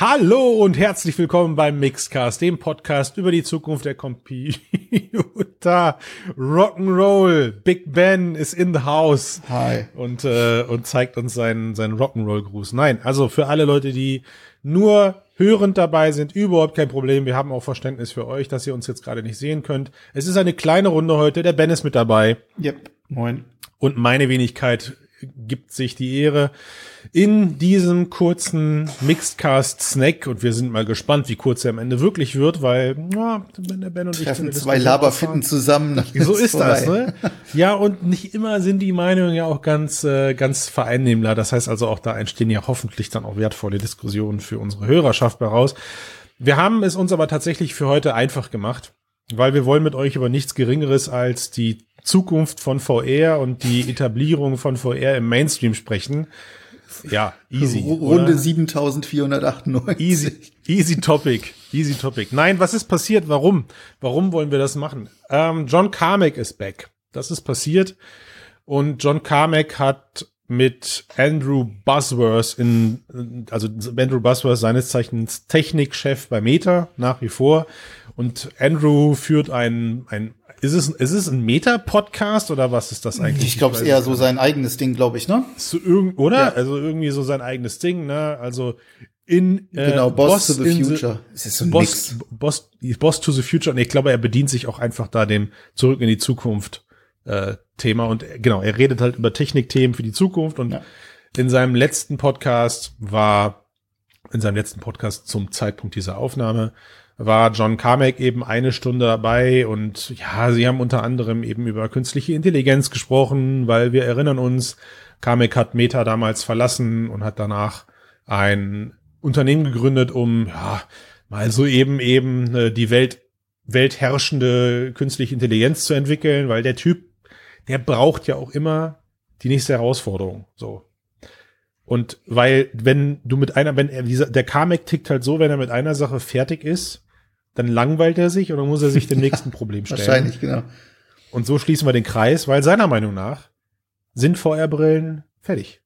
Hallo und herzlich willkommen beim Mixcast, dem Podcast über die Zukunft der Computer. Rock'n'Roll. Big Ben ist in the house. Hi. Und, äh, und zeigt uns seinen, seinen Rock'n'Roll-Gruß. Nein, also für alle Leute, die nur hörend dabei sind, überhaupt kein Problem. Wir haben auch Verständnis für euch, dass ihr uns jetzt gerade nicht sehen könnt. Es ist eine kleine Runde heute. Der Ben ist mit dabei. Yep. Moin. Und meine Wenigkeit gibt sich die Ehre in diesem kurzen Mixedcast Snack und wir sind mal gespannt, wie kurz er am Ende wirklich wird, weil ja, wenn der Ben und Treffen ich zwei Laberfitten zusammen. So ist vorbei. das, ne? Ja, und nicht immer sind die Meinungen ja auch ganz äh, ganz vereinnehmbar. Das heißt also auch da entstehen ja hoffentlich dann auch wertvolle Diskussionen für unsere Hörerschaft daraus. Wir haben es uns aber tatsächlich für heute einfach gemacht, weil wir wollen mit euch über nichts geringeres als die Zukunft von VR und die Etablierung von VR im Mainstream sprechen. Ja, easy. Runde oder? 7498. Easy, easy topic. Easy topic. Nein, was ist passiert? Warum? Warum wollen wir das machen? Ähm, John Carmack ist back. Das ist passiert. Und John Carmack hat mit Andrew Busworth in, also Andrew Busworth seines Zeichens Technikchef bei Meta nach wie vor. Und Andrew führt ein, ein ist es, ist es ein Meta-Podcast oder was ist das eigentlich? Ich glaube, es ist eher so sein eigenes Ding, glaube ich, ne? So irgend, oder? Ja. Also irgendwie so sein eigenes Ding, ne? Also in äh, genau Boss, Boss to the Future. The, ist so ein Boss, Boss, Boss to the Future. Und ich glaube, er bedient sich auch einfach da dem Zurück in die Zukunft äh, Thema. Und äh, genau, er redet halt über Technikthemen für die Zukunft. Und ja. in seinem letzten Podcast war, in seinem letzten Podcast zum Zeitpunkt dieser Aufnahme, war John Carmack eben eine Stunde dabei und ja, sie haben unter anderem eben über künstliche Intelligenz gesprochen, weil wir erinnern uns, Carmack hat Meta damals verlassen und hat danach ein Unternehmen gegründet, um ja, mal so eben eben äh, die Welt weltherrschende künstliche Intelligenz zu entwickeln, weil der Typ, der braucht ja auch immer die nächste Herausforderung, so. Und weil, wenn du mit einer, wenn er, dieser, der Carmack tickt halt so, wenn er mit einer Sache fertig ist, dann langweilt er sich oder muss er sich dem nächsten Problem stellen. Wahrscheinlich, genau. Und so schließen wir den Kreis, weil seiner Meinung nach sind VR-Brillen fertig.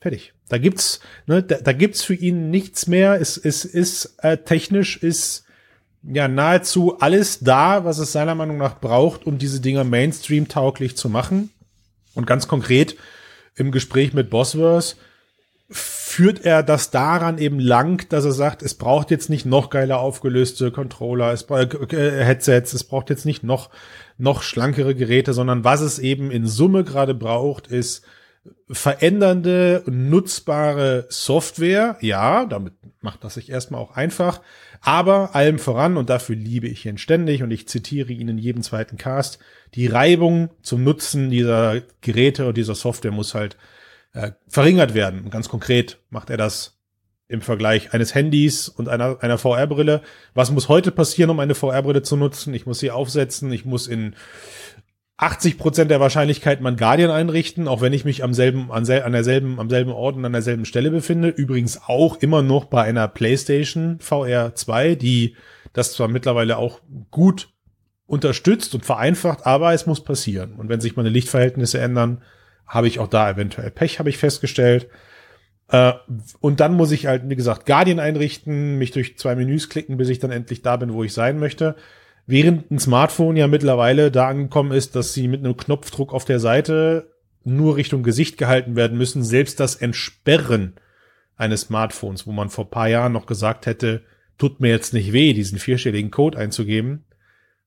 Fertig. Da gibt's, ne, da, da gibt's für ihn nichts mehr. Es, es ist äh, technisch ist ja nahezu alles da, was es seiner Meinung nach braucht, um diese Dinger Mainstream tauglich zu machen. Und ganz konkret im Gespräch mit Bosworth führt er das daran eben lang, dass er sagt, es braucht jetzt nicht noch geiler aufgelöste Controller, es braucht äh, Headsets, es braucht jetzt nicht noch noch schlankere Geräte, sondern was es eben in Summe gerade braucht, ist verändernde, nutzbare Software. Ja, damit macht das sich erstmal auch einfach. Aber allem voran, und dafür liebe ich ihn ständig, und ich zitiere ihn in jedem zweiten Cast, die Reibung zum Nutzen dieser Geräte und dieser Software muss halt äh, verringert werden. Und ganz konkret macht er das im Vergleich eines Handys und einer, einer VR-Brille. Was muss heute passieren, um eine VR-Brille zu nutzen? Ich muss sie aufsetzen, ich muss in 80 Prozent der Wahrscheinlichkeit mein Guardian einrichten, auch wenn ich mich am selben, an, sel an derselben, am selben Ort und an derselben Stelle befinde. Übrigens auch immer noch bei einer PlayStation VR 2, die das zwar mittlerweile auch gut unterstützt und vereinfacht, aber es muss passieren. Und wenn sich meine Lichtverhältnisse ändern, habe ich auch da eventuell Pech, habe ich festgestellt. Äh, und dann muss ich halt, wie gesagt, Guardian einrichten, mich durch zwei Menüs klicken, bis ich dann endlich da bin, wo ich sein möchte. Während ein Smartphone ja mittlerweile da angekommen ist, dass sie mit einem Knopfdruck auf der Seite nur Richtung Gesicht gehalten werden müssen, selbst das Entsperren eines Smartphones, wo man vor paar Jahren noch gesagt hätte, tut mir jetzt nicht weh, diesen vierstelligen Code einzugeben.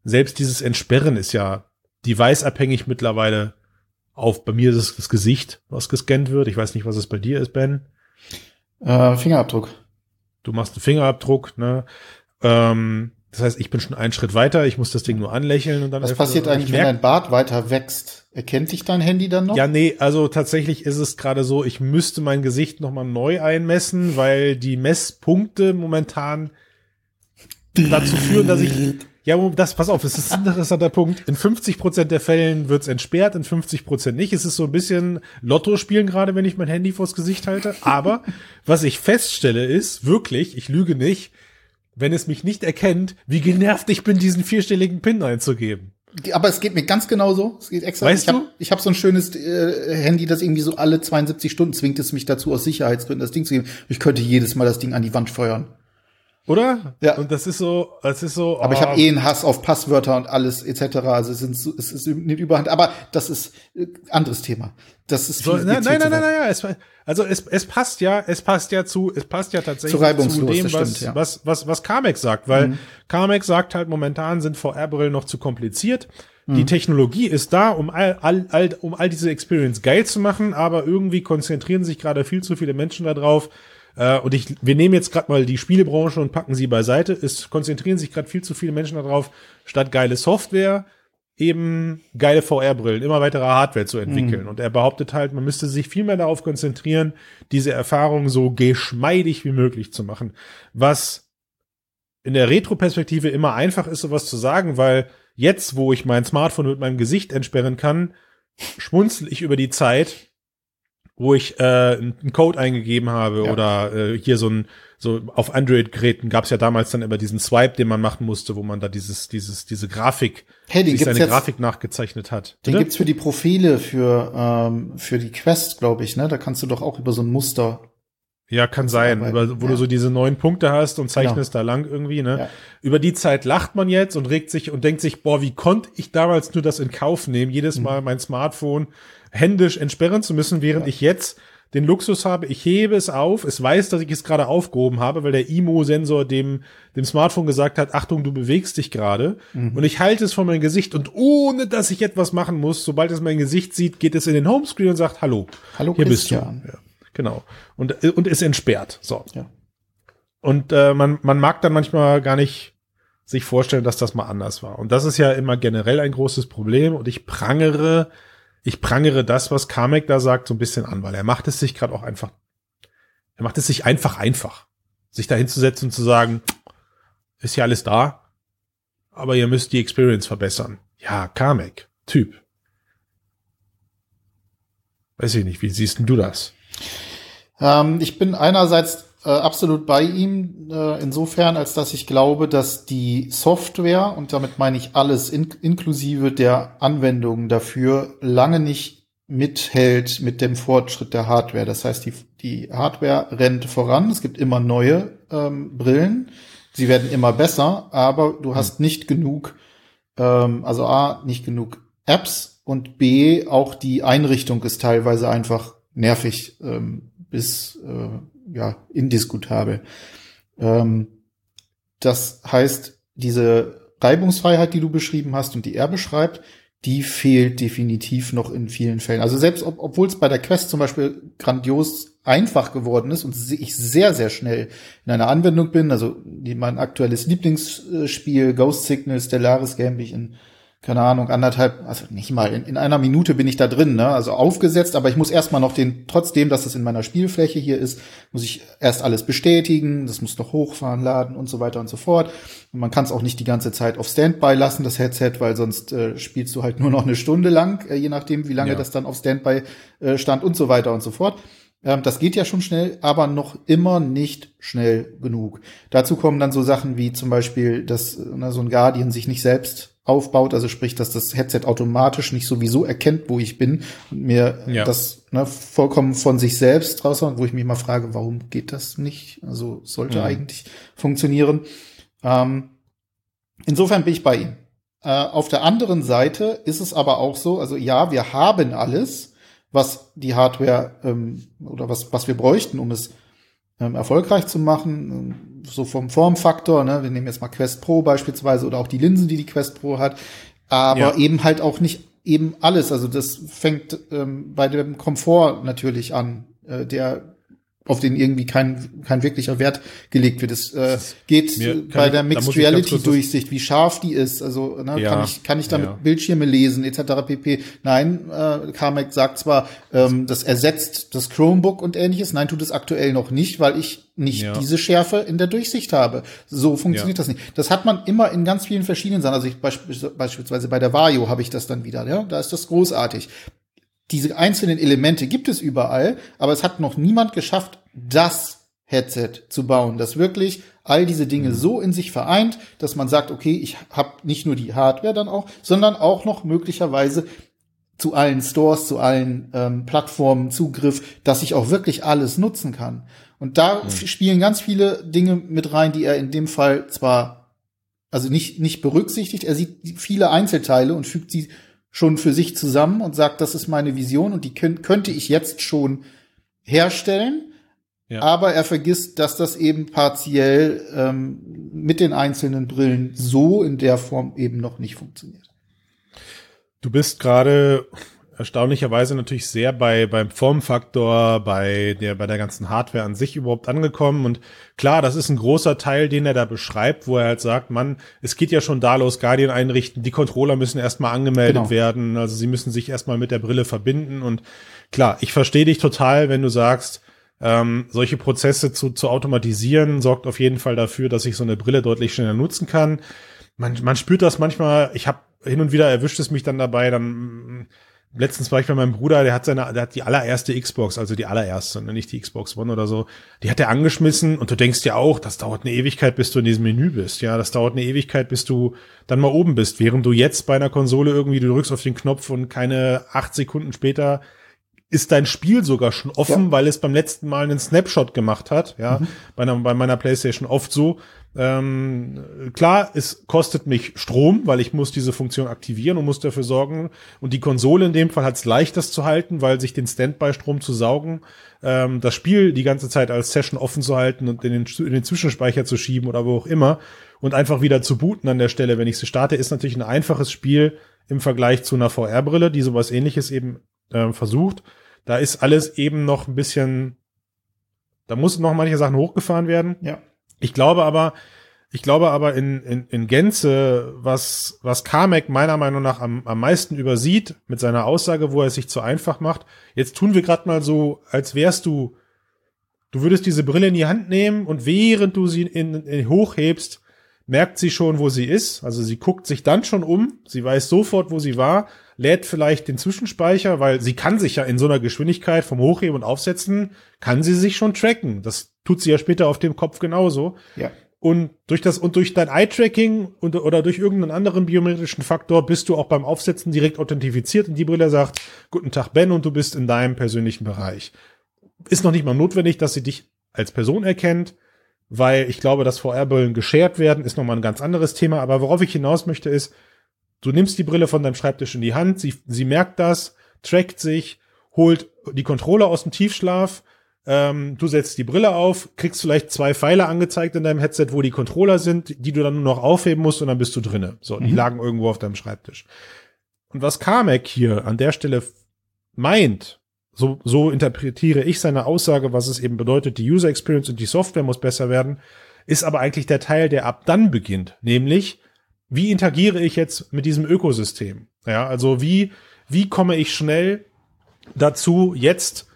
Selbst dieses Entsperren ist ja deviceabhängig mittlerweile auf, bei mir ist es das Gesicht, was gescannt wird. Ich weiß nicht, was es bei dir ist, Ben. Äh, Fingerabdruck. Du machst einen Fingerabdruck, ne? Ähm, das heißt, ich bin schon einen Schritt weiter, ich muss das Ding nur anlächeln und dann. Was passiert eigentlich, wenn dein Bart weiter wächst? Erkennt dich dein Handy dann noch? Ja, nee, also tatsächlich ist es gerade so, ich müsste mein Gesicht nochmal neu einmessen, weil die Messpunkte momentan dazu führen, dass ich ja, das, pass auf, es ist ein interessanter Punkt. In 50 Prozent der Fällen wird's entsperrt, in 50 Prozent nicht. Es ist so ein bisschen Lotto spielen gerade, wenn ich mein Handy vors Gesicht halte. Aber was ich feststelle ist, wirklich, ich lüge nicht, wenn es mich nicht erkennt, wie genervt ich bin, diesen vierstelligen PIN einzugeben. Aber es geht mir ganz genauso. Es geht extra. Weißt ich habe du? ich hab so ein schönes äh, Handy, das irgendwie so alle 72 Stunden zwingt es mich dazu, aus Sicherheitsgründen das Ding zu geben. Ich könnte jedes Mal das Ding an die Wand feuern. Oder? Ja. Und das ist so, das ist so. Aber ich oh, habe eh einen Hass auf Passwörter und alles etc. Also es, sind, es ist nicht überhand. Aber das ist äh, anderes Thema. Das ist so, nein, nein, nein, zu nein, nein, es, also es, es passt ja, es passt ja zu, es passt ja tatsächlich Zu reibungslos, dem, was, stimmt, ja. Mhm. was, was, was Carmex sagt, weil Carmex sagt halt, momentan sind VR-Brillen noch zu kompliziert. Mhm. Die Technologie ist da, um all, all, all, um all diese Experience geil zu machen, aber irgendwie konzentrieren sich gerade viel zu viele Menschen darauf. Äh, und ich, wir nehmen jetzt gerade mal die Spielebranche und packen sie beiseite. Es konzentrieren sich gerade viel zu viele Menschen darauf, statt geile Software eben geile VR-Brillen, immer weitere Hardware zu entwickeln. Und er behauptet halt, man müsste sich viel mehr darauf konzentrieren, diese Erfahrung so geschmeidig wie möglich zu machen. Was in der Retro-Perspektive immer einfach ist, sowas zu sagen, weil jetzt, wo ich mein Smartphone mit meinem Gesicht entsperren kann, schmunzel ich über die Zeit, wo ich äh, einen Code eingegeben habe Ja. oder äh, hier so ein so auf Android-Geräten gab es ja damals dann immer diesen Swipe, den man machen musste, wo man da dieses dieses diese Grafik Hey, gibt's seine jetzt- Grafik nachgezeichnet hat. Den Bitte? gibt's für die Profile für ähm, für die Quest, glaube ich. Ne, da kannst du doch auch über so ein Muster. Ja, kann sein, über, wo ja. du so diese neun Punkte hast und zeichnest da lang irgendwie, ne? Ja. Über die Zeit lacht man jetzt und regt sich und denkt sich, boah, wie konnte ich damals nur das in Kauf nehmen, Mhm. jedes Mal mein Smartphone händisch entsperren zu müssen, während ich jetzt den Luxus habe, ich hebe es auf, es weiß, dass ich es gerade aufgehoben habe, weil der IMO-Sensor dem, dem Smartphone gesagt hat, Achtung, du bewegst dich gerade. Mhm. Und ich halte es vor mein Gesicht und ohne, dass ich etwas machen muss, sobald es mein Gesicht sieht, geht es in den Homescreen und sagt, hallo, Hallo hier bist du. Christian. Ja, genau. Und, und ist entsperrt. So. Ja. Und äh, man, man mag dann manchmal gar nicht sich vorstellen, dass das mal anders war. Und das ist ja immer generell ein großes Problem. Und ich prangere, ich prangere das, was Kamek da sagt, so ein bisschen an, weil er macht es sich gerade auch einfach, er macht es sich einfach einfach, sich da hinzusetzen und zu sagen, ist ja alles da, aber ihr müsst die Experience verbessern. Ja, Kamek, Typ. Weiß ich nicht, wie siehst denn du das? Ähm, ich bin einerseits äh, absolut bei ihm, äh, insofern, als dass ich glaube, dass die Software, und damit meine ich alles, in, inklusive der Anwendungen dafür, lange nicht mithält mit dem Fortschritt der Hardware. Das heißt, die, die Hardware rennt voran, es gibt immer neue ähm, Brillen, sie werden immer besser, aber du hast nicht genug, ähm, also A, nicht genug Apps und B, auch die Einrichtung ist teilweise einfach nervig ähm, bis äh, ja indiskutabel. Ähm, das heißt, diese Reibungsfreiheit, die du beschrieben hast und die er beschreibt, die fehlt definitiv noch in vielen Fällen. Also selbst ob, obwohl es bei der Quest zum Beispiel grandios einfach geworden ist und ich sehr, sehr schnell in einer Anwendung bin, also mein aktuelles Lieblingsspiel Ghost Signal Stellaris Game, wie ich in keine Ahnung, anderthalb, also nicht mal, in, in einer Minute bin ich da drin, ne? Also aufgesetzt, aber ich muss erstmal noch den, trotzdem, dass das in meiner Spielfläche hier ist, muss ich erst alles bestätigen, das muss noch hochfahren, laden und so weiter und so fort. Und man kann es auch nicht die ganze Zeit auf Standby lassen, das Headset, weil sonst äh, spielst du halt nur noch eine Stunde lang, äh, je nachdem, wie lange Ja. das dann auf Standby äh, stand und so weiter und so fort. Ähm, das geht ja schon schnell, aber noch immer nicht schnell genug. Dazu kommen dann so Sachen wie zum Beispiel, dass äh, ne, so ein Guardian sich nicht selbst aufbaut, also sprich, dass das Headset automatisch nicht sowieso erkennt, wo ich bin und mir Ja. das ne, vollkommen von sich selbst raushaut, wo ich mich mal frage, warum geht das nicht? Also sollte Mhm. eigentlich funktionieren. Ähm, insofern bin ich bei ihm. Äh, auf der anderen Seite ist es aber auch so, also ja, wir haben alles, was die Hardware ähm, oder was, was wir bräuchten, um es ähm, erfolgreich zu machen, ähm, so vom Formfaktor, ne? wir nehmen jetzt mal Quest Pro beispielsweise oder auch die Linsen, die die Quest Pro hat, aber Ja. eben halt auch nicht eben alles. Also das fängt ähm, bei dem Komfort natürlich an, äh, der auf den irgendwie kein, kein wirklicher Wert gelegt wird. Es äh, geht Mir- bei der Mixed Reality Durchsicht, wie scharf die ist. Also ne, Ja, kann ich kann ich damit ja. Bildschirme lesen etc. pp. Nein, äh, Carmack sagt zwar, ähm, das ersetzt das Chromebook und ähnliches. Nein, tut es aktuell noch nicht, weil ich nicht Ja. diese Schärfe in der Durchsicht habe. So funktioniert das nicht. Das hat man immer in ganz vielen verschiedenen Sachen. Also ich beisp beispielsweise bei der Vario habe ich das dann wieder. Ja, da ist das großartig. Diese einzelnen Elemente gibt es überall, aber es hat noch niemand geschafft, das Headset zu bauen, das wirklich all diese Dinge Mhm. so in sich vereint, dass man sagt, okay, ich habe nicht nur die Hardware dann auch, sondern auch noch möglicherweise zu allen Stores, zu allen ähm, Plattformen Zugriff, dass ich auch wirklich alles nutzen kann. Und da Mhm. spielen ganz viele Dinge mit rein, die er in dem Fall zwar also nicht nicht berücksichtigt, er sieht viele Einzelteile und fügt sie schon für sich zusammen und sagt, das ist meine Vision und die könnt, könnte ich jetzt schon herstellen. Ja. Aber er vergisst, dass das eben partiell ähm, mit den einzelnen Brillen so in der Form eben noch nicht funktioniert. Du bist gerade erstaunlicherweise natürlich sehr bei beim Formfaktor, bei der bei der ganzen Hardware an sich überhaupt angekommen und klar, das ist ein großer Teil, den er da beschreibt, wo er halt sagt, Mann, es geht ja schon da los, Guardian einrichten, die Controller müssen erstmal angemeldet Genau. werden, also sie müssen sich erstmal mit der Brille verbinden und klar, ich verstehe dich total, wenn du sagst, ähm, solche Prozesse zu, zu automatisieren sorgt auf jeden Fall dafür, dass ich so eine Brille deutlich schneller nutzen kann. Man, man spürt das manchmal, ich habe hin und wieder erwischt es mich dann dabei, dann letztens war ich bei meinem Bruder, der hat seine, der hat die allererste Xbox, also die allererste, ne, nicht die Xbox One oder so, die hat er angeschmissen und du denkst ja auch, das dauert eine Ewigkeit, bis du in diesem Menü bist, ja, das dauert eine Ewigkeit, bis du dann mal oben bist, während du jetzt bei einer Konsole irgendwie, du drückst auf den Knopf und keine acht Sekunden später ist dein Spiel sogar schon offen, Ja. weil es beim letzten Mal einen Snapshot gemacht hat, ja, bei, einer, bei meiner Playstation oft so. Ähm, klar, es kostet mich Strom, weil ich muss diese Funktion aktivieren und muss dafür sorgen. Und die Konsole in dem Fall hat es leicht, das zu halten, weil sich den Standby-Strom zu saugen, ähm, das Spiel die ganze Zeit als Session offen zu halten und in den, in den Zwischenspeicher zu schieben oder wo auch immer und einfach wieder zu booten an der Stelle, wenn ich sie starte, ist natürlich ein einfaches Spiel im Vergleich zu einer VR-Brille, die sowas ähnliches eben ähm, versucht. Da ist alles eben noch ein bisschen, da muss noch manche Sachen hochgefahren werden. Ja. Ich glaube aber, ich glaube aber in, in, in Gänze, was, was Carmack meiner Meinung nach am, am meisten übersieht mit seiner Aussage, wo er es sich zu einfach macht. Jetzt tun wir gerade mal so, als wärst du, du würdest diese Brille in die Hand nehmen und während du sie in, in hochhebst, merkt sie schon, wo sie ist. Also sie guckt sich dann schon um. Sie weiß sofort, wo sie war, lädt vielleicht den Zwischenspeicher, weil sie kann sich ja in so einer Geschwindigkeit vom Hochheben und Aufsetzen, kann sie sich schon tracken. Das tut sie ja später auf dem Kopf genauso. Ja. Und durch das und durch dein Eye-Tracking und, oder durch irgendeinen anderen biometrischen Faktor bist du auch beim Aufsetzen direkt authentifiziert und die Brille sagt, guten Tag Ben und du bist in deinem persönlichen Bereich. Ist noch nicht mal notwendig, dass sie dich als Person erkennt, weil ich glaube, dass VR-Brillen geshared werden, ist nochmal ein ganz anderes Thema. Aber worauf ich hinaus möchte ist, du nimmst die Brille von deinem Schreibtisch in die Hand, sie, sie merkt das, trackt sich, holt die Controller aus dem Tiefschlaf, ähm, du setzt die Brille auf, kriegst vielleicht zwei Pfeile angezeigt in deinem Headset, wo die Controller sind, die du dann nur noch aufheben musst und dann bist du drinne. So, die Mhm. lagen irgendwo auf deinem Schreibtisch. Und was Carmack hier an der Stelle meint, so, so interpretiere ich seine Aussage, was es eben bedeutet, die User Experience und die Software muss besser werden, ist aber eigentlich der Teil, der ab dann beginnt, nämlich wie interagiere ich jetzt mit diesem Ökosystem? Ja, also wie, wie komme ich schnell dazu, jetzt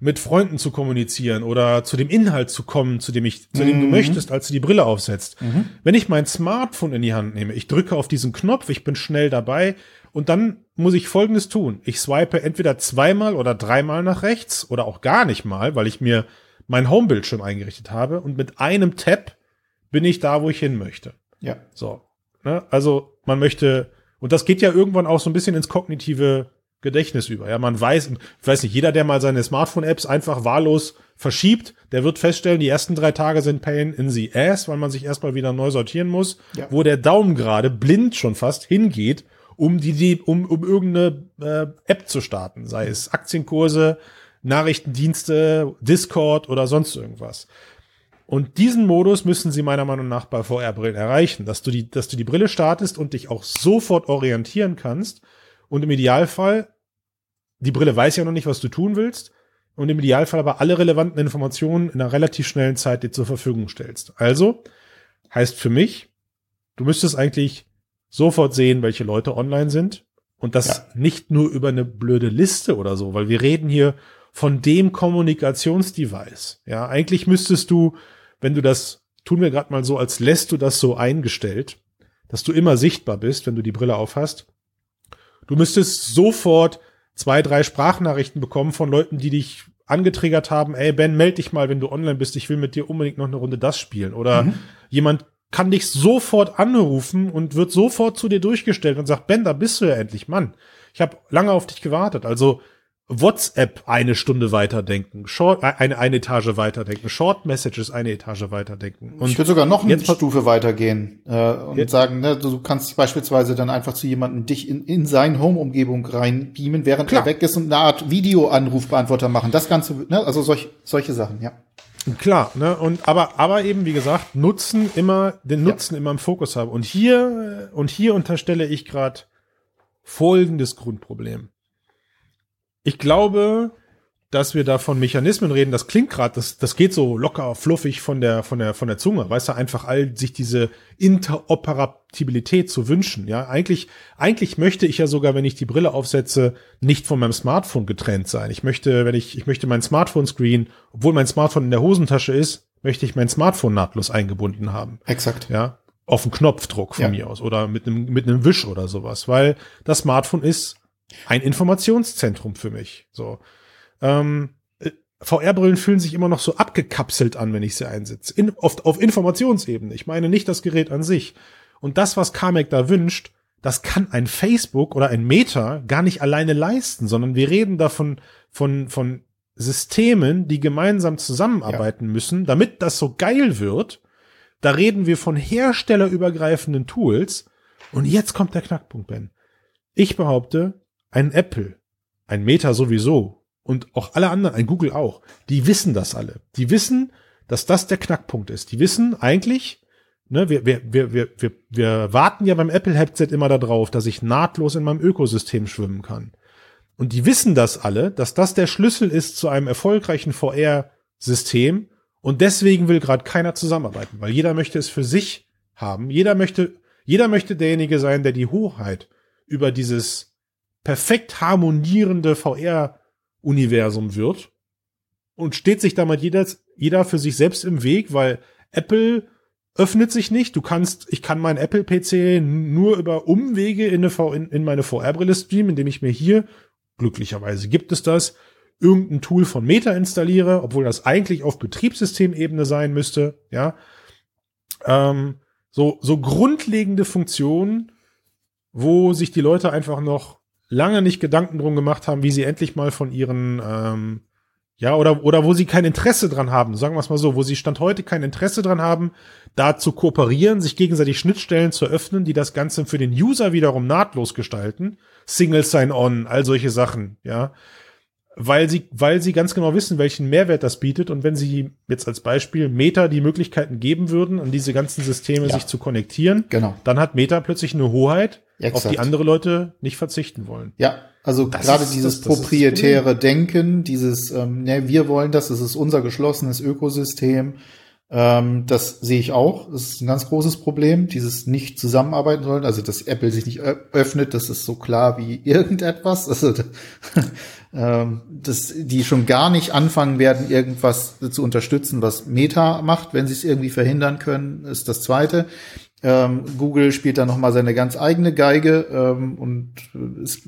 mit Freunden zu kommunizieren oder zu dem Inhalt zu kommen, zu dem ich, zu dem du Mhm. möchtest, als du die Brille aufsetzt. Mhm. Wenn ich mein Smartphone in die Hand nehme, ich drücke auf diesen Knopf, ich bin schnell dabei und dann muss ich Folgendes tun. Ich swipe entweder zweimal oder dreimal nach rechts oder auch gar nicht mal, weil ich mir mein Homebildschirm eingerichtet habe und mit einem Tab bin ich da, wo ich hin möchte. Ja. So. Ne? Also man möchte, und das geht ja irgendwann auch so ein bisschen ins kognitive Gedächtnis über. Ja, man weiß, ich weiß nicht, jeder, der mal seine Smartphone-Apps einfach wahllos verschiebt, der wird feststellen, die ersten drei Tage sind Pain in the Ass, weil man sich erstmal wieder neu sortieren muss, Ja. wo der Daumen gerade blind schon fast hingeht, um die, die um, um irgendeine äh, App zu starten, sei es Aktienkurse, Nachrichtendienste, Discord oder sonst irgendwas. Und diesen Modus müssen sie meiner Meinung nach bei VR-Brillen erreichen, dass du die, dass du die Brille startest und dich auch sofort orientieren kannst. Und im Idealfall, die Brille weiß ja noch nicht, was du tun willst. Und im Idealfall aber alle relevanten Informationen in einer relativ schnellen Zeit dir zur Verfügung stellst. Also heißt für mich, du müsstest eigentlich sofort sehen, welche Leute online sind. Und das Ja. nicht nur über eine blöde Liste oder so, weil wir reden hier von dem Kommunikationsdevice. Ja, eigentlich müsstest du, wenn du das, tun wir gerade mal so, als lässt du das so eingestellt, dass du immer sichtbar bist, wenn du die Brille aufhast. Du müsstest sofort zwei, drei Sprachnachrichten bekommen von Leuten, die dich angetriggert haben, ey Ben, melde dich mal, wenn du online bist, ich will mit dir unbedingt noch eine Runde das spielen. Oder mhm. jemand kann dich sofort anrufen und wird sofort zu dir durchgestellt und sagt, Ben, da bist du ja endlich, Mann. Ich habe lange auf dich gewartet. Also WhatsApp eine Stunde weiterdenken, Short, äh, eine, eine Etage weiterdenken, Short Messages eine Etage weiterdenken. Und ich würde sogar noch eine Stufe weitergehen äh, und jetzt, sagen, ne, du kannst beispielsweise dann einfach zu jemandem dich in, in sein Home-Umgebung reinbeamen, während klar. er weg ist und eine Art Videoanrufbeantworter machen. Das Ganze, ne, also solch, solche Sachen, ja. Klar, ne, und aber, aber eben, wie gesagt, Nutzen immer, den Nutzen ja. immer im Fokus haben. Und hier, und hier unterstelle ich gerade folgendes Grundproblem ich glaube, dass wir da von Mechanismen reden, das klingt gerade, das, das geht so locker, fluffig von der, von der, von der Zunge, weißt du, einfach all sich diese Interoperabilität zu wünschen, ja. Eigentlich, eigentlich möchte ich ja sogar, wenn ich die Brille aufsetze, nicht von meinem Smartphone getrennt sein. Ich möchte, wenn ich, ich möchte mein Smartphone-Screen, obwohl mein Smartphone in der Hosentasche ist, möchte ich mein Smartphone nahtlos eingebunden haben. Exakt. Ja. Auf einen Knopfdruck von ja. mir aus oder mit einem, mit einem Wisch oder sowas, weil das Smartphone ist ein Informationszentrum für mich. So. Ähm, äh, VR-Brillen fühlen sich immer noch so abgekapselt an, wenn ich sie einsetze. In, oft auf Informationsebene. Ich meine nicht das Gerät an sich. Und das, was Kamek da wünscht, das kann ein Facebook oder ein Meta gar nicht alleine leisten, sondern wir reden davon von, von Systemen, die gemeinsam zusammenarbeiten ja. müssen, damit das so geil wird. Da reden wir von herstellerübergreifenden Tools. Und jetzt kommt der Knackpunkt, Ben. Ich behaupte, ein Apple, ein Meta sowieso und auch alle anderen, ein Google auch, die wissen das alle. Die wissen, dass das der Knackpunkt ist. Die wissen eigentlich, ne, wir, wir, wir, wir, wir, wir warten ja beim Apple-Headset immer darauf, dass ich nahtlos in meinem Ökosystem schwimmen kann. Und die wissen das alle, dass das der Schlüssel ist zu einem erfolgreichen VR-System. Und deswegen will gerade keiner zusammenarbeiten, weil jeder möchte es für sich haben. Jeder möchte, jeder möchte derjenige sein, der die Hoheit über dieses perfekt harmonierende VR-Universum wird und steht sich damit jeder, jeder für sich selbst im Weg, weil Apple öffnet sich nicht. Du kannst, ich kann meinen Apple-PC nur über Umwege in, eine in, in meine VR-Brille streamen, indem ich mir hier, glücklicherweise gibt es das, irgendein Tool von Meta installiere, obwohl das eigentlich auf Betriebssystemebene sein müsste, ja. Ähm, so, so grundlegende Funktionen, wo sich die Leute einfach noch lange nicht Gedanken drum gemacht haben, wie sie endlich mal von ihren, ähm, ja, oder, oder wo sie kein Interesse dran haben, sagen wir es mal so, wo sie Stand heute kein Interesse dran haben, da zu kooperieren, sich gegenseitig Schnittstellen zu öffnen, die das Ganze für den User wiederum nahtlos gestalten. Single Sign-On, all solche Sachen, ja. Weil sie, weil sie ganz genau wissen, welchen Mehrwert das bietet und wenn sie jetzt als Beispiel Meta die Möglichkeiten geben würden, an diese ganzen Systeme ja. sich zu konnektieren, genau. dann hat Meta plötzlich eine Hoheit, Exakt. auf die andere Leute nicht verzichten wollen. Ja, also gerade dieses das, das proprietäre Denken, dieses, ähm, ne, wir wollen das, es ist unser geschlossenes Ökosystem, ähm, das sehe ich auch. Das ist ein ganz großes Problem, dieses nicht zusammenarbeiten sollen. Also, dass Apple sich nicht öffnet, das ist so klar wie irgendetwas. Also, ähm, dass die schon gar nicht anfangen werden, irgendwas zu unterstützen, was Meta macht. Wenn sie es irgendwie verhindern können, ist das Zweite. Ähm, Google spielt da noch mal seine ganz eigene Geige ähm, und ist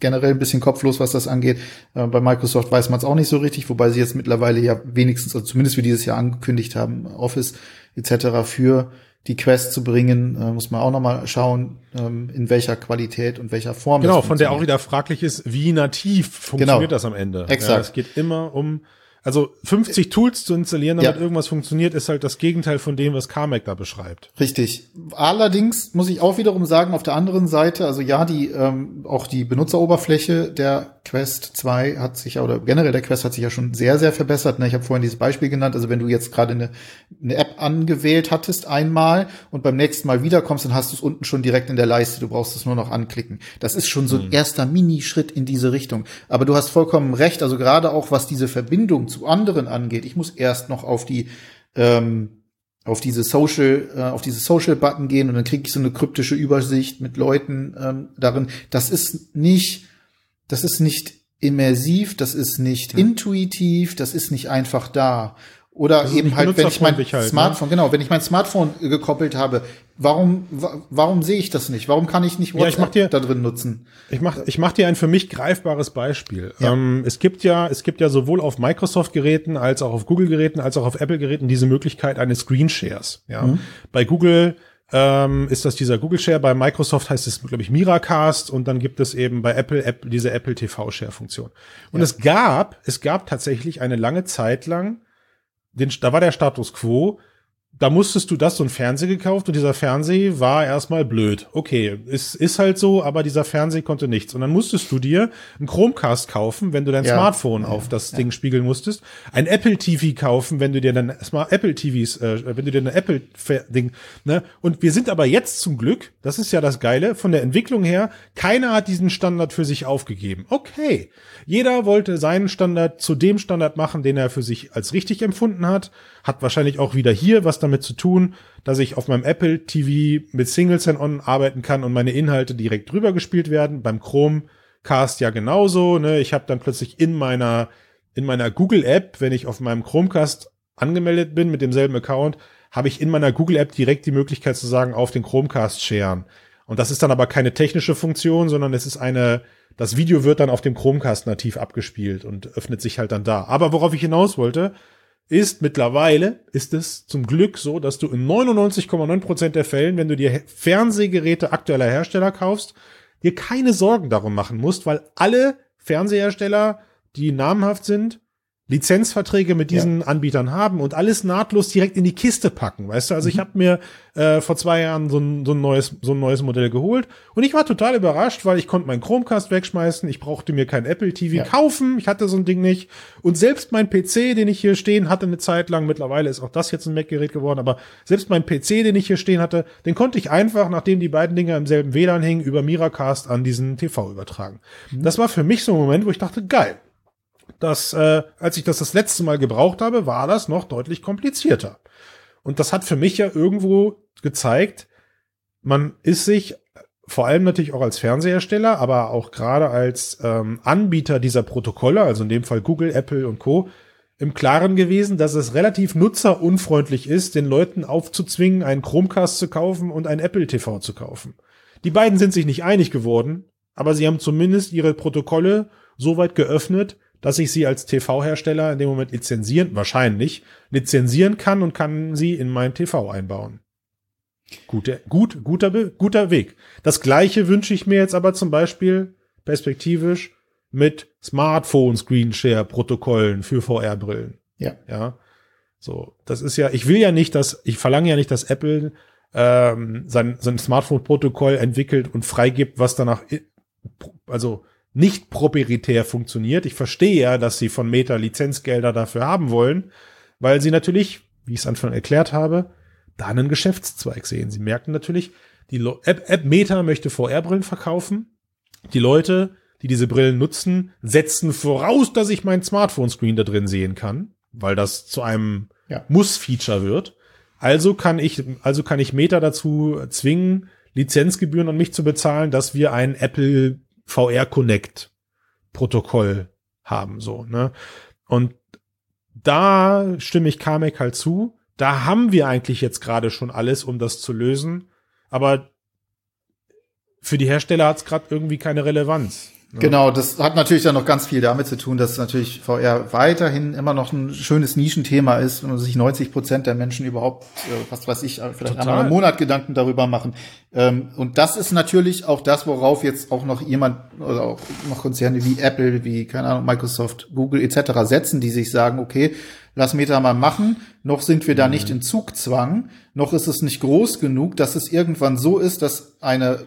generell ein bisschen kopflos, was das angeht. Äh, bei Microsoft weiß man es auch nicht so richtig, wobei sie jetzt mittlerweile ja wenigstens, also zumindest für dieses Jahr angekündigt haben, Office etc. für die Quest zu bringen, äh, muss man auch noch mal schauen, ähm, in welcher Qualität und welcher Form. Genau, von der auch wieder fraglich ist, wie nativ funktioniert genau. das am Ende. Exakt. Ja, es geht immer um also 50 Tools zu installieren, damit ja. irgendwas funktioniert, ist halt das Gegenteil von dem, was Carmack da beschreibt. Richtig. Allerdings muss ich auch wiederum sagen, auf der anderen Seite, also ja, die ähm, auch die Benutzeroberfläche der Quest 2 hat sich oder generell der Quest hat sich ja schon sehr, sehr verbessert. Ne? Ich habe vorhin dieses Beispiel genannt, also wenn du jetzt gerade eine, eine App angewählt hattest einmal und beim nächsten Mal wiederkommst, dann hast du es unten schon direkt in der Leiste, du brauchst es nur noch anklicken. Das ist schon so ein mhm. erster Minischritt in diese Richtung. Aber du hast vollkommen recht, also gerade auch was diese Verbindung zu anderen angeht, ich muss erst noch auf die ähm, auf diese Social, äh, auf diese Social Button gehen und dann kriege ich so eine kryptische Übersicht mit Leuten ähm, darin. Das ist nicht das ist nicht immersiv, das ist nicht ja. intuitiv, das ist nicht einfach da. Oder Das eben halt, wenn ich mein halt, ne? Smartphone, genau, wenn ich mein Smartphone gekoppelt habe, warum, wa- warum sehe ich das nicht? Warum kann ich nicht Ja, ich dir- da drin nutzen? Ich mach, ich mach dir ein für mich greifbares Beispiel. Ja. Ähm, es gibt ja, es gibt ja sowohl auf Microsoft-Geräten als auch auf Google-Geräten als auch auf Apple-Geräten diese Möglichkeit eines Screenshares. Ja. Mhm. Bei Google ähm, ist das dieser Google Share, bei Microsoft heißt es, glaube ich, Miracast und dann gibt es eben bei Apple, App, diese Apple TV Share-Funktion. Und es gab, es gab tatsächlich eine lange Zeit lang, den, da war der Status quo, da musstest du das so ein Fernseher gekauft und dieser Fernseher war erstmal blöd. Okay, ist, ist halt so, aber dieser Fernseher konnte nichts. Und dann musstest du dir einen Chromecast kaufen, wenn du dein Ja. Smartphone auf das Ding spiegeln musstest. Ein Apple TV kaufen, wenn du dir dann Smart Apple TVs, äh, wenn du dir eine Apple Ding, ne? Und wir sind aber jetzt zum Glück, das ist ja das Geile, von der Entwicklung her, keiner hat diesen Standard für sich aufgegeben. Okay. Jeder wollte seinen Standard zu dem Standard machen, den er für sich als richtig empfunden hat. Hat wahrscheinlich auch wieder hier was damit zu tun, dass ich auf meinem Apple TV mit Single Sign-On arbeiten kann und meine Inhalte direkt drüber gespielt werden. Beim Chromecast ja genauso. Ne? Ich habe dann plötzlich in meiner in meiner Google App, wenn ich auf meinem Chromecast angemeldet bin mit demselben Account, habe ich in meiner Google App direkt die Möglichkeit zu sagen, auf den Chromecast sharen. Und das ist dann aber keine technische Funktion, sondern es ist eine, das Video wird dann auf dem Chromecast nativ abgespielt und öffnet sich halt dann da. Aber worauf ich hinaus wollte, ist mittlerweile ist es zum Glück so, dass du in 99,9 Prozent der Fällen, wenn du dir Fernsehgeräte aktueller Hersteller kaufst, dir keine Sorgen darum machen musst, weil alle Fernsehersteller, die namhaft sind, Lizenzverträge mit diesen Anbietern haben und alles nahtlos direkt in die Kiste packen, weißt du? Also ich habe mir äh, vor zwei Jahren so ein, so ein neues so ein neues Modell geholt und ich war total überrascht, weil ich konnte meinen Chromecast wegschmeißen, ich brauchte mir kein Apple TV Ja. kaufen, ich hatte so ein Ding nicht und selbst mein PC, den ich hier stehen hatte eine Zeit lang, mittlerweile ist auch das jetzt ein Mac-Gerät geworden, aber selbst mein PC, den ich hier stehen hatte, den konnte ich einfach, nachdem die beiden Dinger im selben WLAN hingen, über Miracast an diesen TV übertragen. Das war für mich so ein Moment, wo ich dachte, geil, dass äh, als ich das das letzte Mal gebraucht habe, war das noch deutlich komplizierter. Und das hat für mich ja irgendwo gezeigt, man ist sich vor allem natürlich auch als Fernsehersteller, aber auch gerade als ähm, Anbieter dieser Protokolle, also in dem Fall Google, Apple und Co., im Klaren gewesen, dass es relativ nutzerunfreundlich ist, den Leuten aufzuzwingen, einen Chromecast zu kaufen und ein Apple TV zu kaufen. Die beiden sind sich nicht einig geworden, aber sie haben zumindest ihre Protokolle so weit geöffnet, dass ich sie als TV-Hersteller in dem Moment lizenzieren, wahrscheinlich, lizenzieren kann und kann sie in mein TV einbauen. Guter, gut, guter, guter Weg. Das gleiche wünsche ich mir jetzt aber zum Beispiel perspektivisch mit Smartphone-Screenshare-Protokollen für VR-Brillen. Ja. Ja. So, das ist ja, ich will ja nicht, dass, ich verlange ja nicht, dass Apple ähm, sein, sein Smartphone-Protokoll entwickelt und freigibt, was danach, also nicht proprietär funktioniert. Ich verstehe ja, dass sie von Meta Lizenzgelder dafür haben wollen, weil sie natürlich, wie ich es Anfang erklärt habe, da einen Geschäftszweig sehen. Sie merken natürlich, die App, App Meta möchte VR-Brillen verkaufen. Die Leute, die diese Brillen nutzen, setzen voraus, dass ich mein Smartphone-Screen da drin sehen kann, weil das zu einem Ja. Muss-Feature wird. Also kann ich, also kann ich Meta dazu zwingen, Lizenzgebühren an mich zu bezahlen, dass wir ein Apple VR Connect Protokoll haben, so, ne? Und da stimme ich Kamek halt zu. Da haben wir eigentlich jetzt gerade schon alles, um das zu lösen. Aber für die Hersteller hat es gerade irgendwie keine Relevanz. Genau, das hat natürlich dann noch ganz viel damit zu tun, dass natürlich VR weiterhin immer noch ein schönes Nischenthema ist und sich 90 Prozent der Menschen überhaupt, äh, was weiß ich, vielleicht Total. einmal im Monat Gedanken darüber machen. Ähm, und das ist natürlich auch das, worauf jetzt auch noch jemand oder auch noch Konzerne wie Apple, wie, keine Ahnung, Microsoft, Google etc. setzen, die sich sagen, okay, lass Meta mal machen, noch sind wir da nicht in Zugzwang, noch ist es nicht groß genug, dass es irgendwann so ist, dass eine